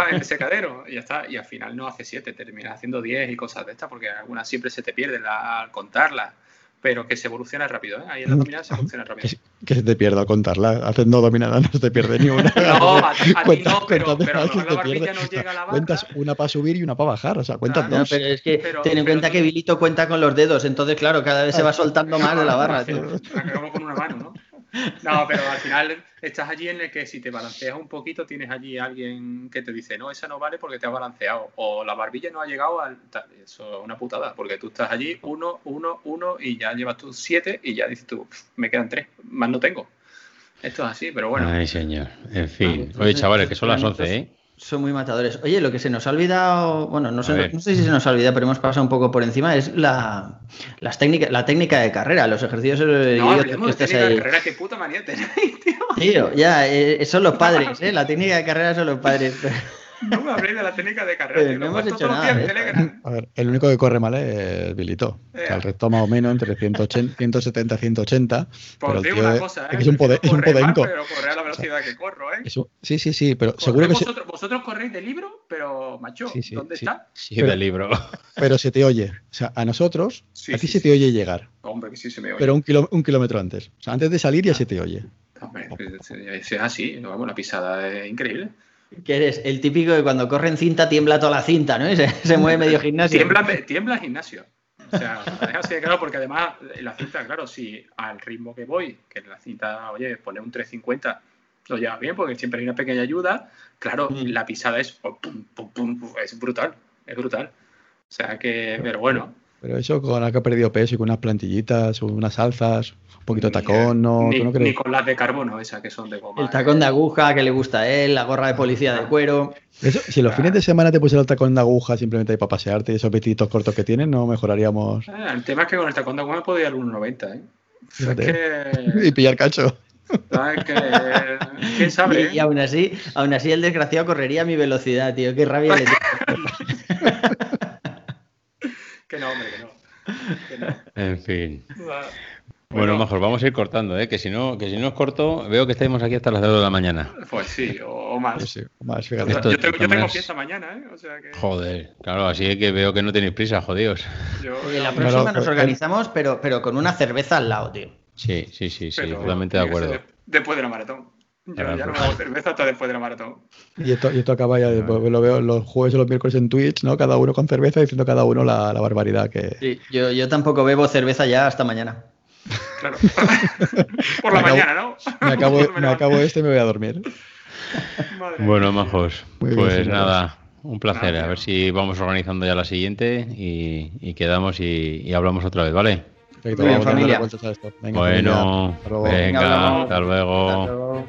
S2: en el secadero, y ya está. Y al final no hace siete, terminas haciendo diez y cosas de estas, porque algunas siempre se te pierden al contarlas pero que se evoluciona rápido. ¿eh? Ahí en la dominada se evoluciona rápido.
S3: Que, se te pierda al contarla. Haciendo dominada no se te pierde ni una.
S2: no, a, ti no, pero, pero la barbilla no llega a la barra.
S3: Cuentas una para subir y una para bajar. O sea, cuentas
S4: dos. pero es que ten en cuenta que Vilito cuenta con los dedos. Entonces, claro, cada vez se va soltando más de la barra.
S2: Acabamos con una mano, ¿no? No, pero al final estás allí en el que si te balanceas un poquito, tienes allí alguien que te dice, no, esa no vale porque te ha balanceado. O la barbilla no ha llegado al. Eso es una putada, porque tú estás allí, uno, uno, uno, y ya llevas tú siete, y ya dices tú, me quedan tres, más no tengo. Esto es así, pero bueno.
S1: Ay, señor. En fin. Oye, chavales, que son las 11, ¿eh?
S4: Son muy matadores. Oye, lo que se nos ha olvidado, bueno, no sé, no sé si se nos ha olvidado, pero hemos pasado un poco por encima, es la, las técnicas, la técnica de carrera, los ejercicios
S2: no, que ahí. De carrera, qué puta manía tenéis, tío.
S4: Tío, ya, eh, son los padres, ¿eh? La técnica de carrera son los padres.
S2: No me habléis de la técnica de carrera.
S4: no hemos hecho nada. ¿eh?
S3: A ver, el único que corre mal es Bilito. Eh. el resto más o menos entre 180, 170 y 180.
S2: Pues pero digo una cosa, ¿eh?
S3: Es, un, poder, es un podenco.
S2: pero corre a la velocidad que corro, ¿eh?
S3: sí, sí, sí, pero seguro que...
S2: Vosotros, vosotros corréis de libro, pero, macho, ¿dónde está?
S1: Sí, de libro.
S3: Pero se te oye. O sea, a nosotros, a ti se te oye llegar.
S2: Hombre, que sí se me oye.
S3: Pero un, un kilómetro antes. O sea, antes de salir ya se te oye.
S2: Hombre, es así. Vamos, la pisada es increíble.
S4: Que eres el típico que cuando corre en cinta tiembla toda la cinta, ¿no? Se, se mueve medio gimnasio.
S2: Tiembla, tiembla gimnasio. O sea, así de claro, porque además la cinta, claro, si al ritmo que voy, que la cinta, oye, pone un 350, lo lleva bien, porque siempre hay una pequeña ayuda, claro, mm. la pisada es, oh, es brutal, es brutal. O sea que, pero bueno.
S3: Pero eso con la que ha perdido peso y con unas plantillitas, unas alzas, un poquito de tacón, no,
S2: ni,
S3: no
S2: crees? ni con las de carbono, esas que son de goma.
S4: El tacón de aguja que le gusta a él, la gorra de policía de cuero.
S3: Eso, si los fines de semana te pusieras el tacón de aguja simplemente ahí para pasearte y esos vestiditos cortos que tienen, no mejoraríamos.
S2: Ah, el tema es que con el tacón de aguja podía ir al 1,90, ¿eh? Es que...
S3: y pillar cacho.
S2: que, ¿Quién sabe?
S4: Y, y, aún así, aún así el desgraciado correría a mi velocidad, tío. Qué rabia le
S2: que no, hombre, que no.
S1: En fin. Bueno, mejor vamos a ir cortando, ¿eh? que si no, que si no es corto, veo que estamos aquí hasta las 2 de la mañana.
S2: Pues sí, o, más.
S3: Sí, o más
S2: yo, tengo, yo tengo fiesta mañana, ¿eh? O sea que...
S1: Joder, claro, así que veo que no tenéis prisa, jodidos.
S4: Yo, la próxima nos organizamos, pero, pero con una cerveza al lado, tío.
S1: Sí, sí, sí, sí, totalmente de acuerdo.
S2: Después de la maratón. Yo ya no hago cerveza hasta después de la maratón.
S3: Y esto, y esto acaba ya, después, lo veo los jueves o los miércoles en Twitch, ¿no? Cada uno con cerveza diciendo cada uno la, la barbaridad que.
S4: Sí, yo, yo tampoco bebo cerveza ya hasta mañana.
S2: Claro. Por la mañana, ¿no?
S3: Me acabo, me acabo este y me voy a dormir.
S1: bueno, majos. pues nada, un placer. A ver si vamos organizando ya la siguiente y, quedamos y, hablamos otra vez, ¿vale?
S4: Perfecto, familia.
S1: bueno, venga, hasta luego.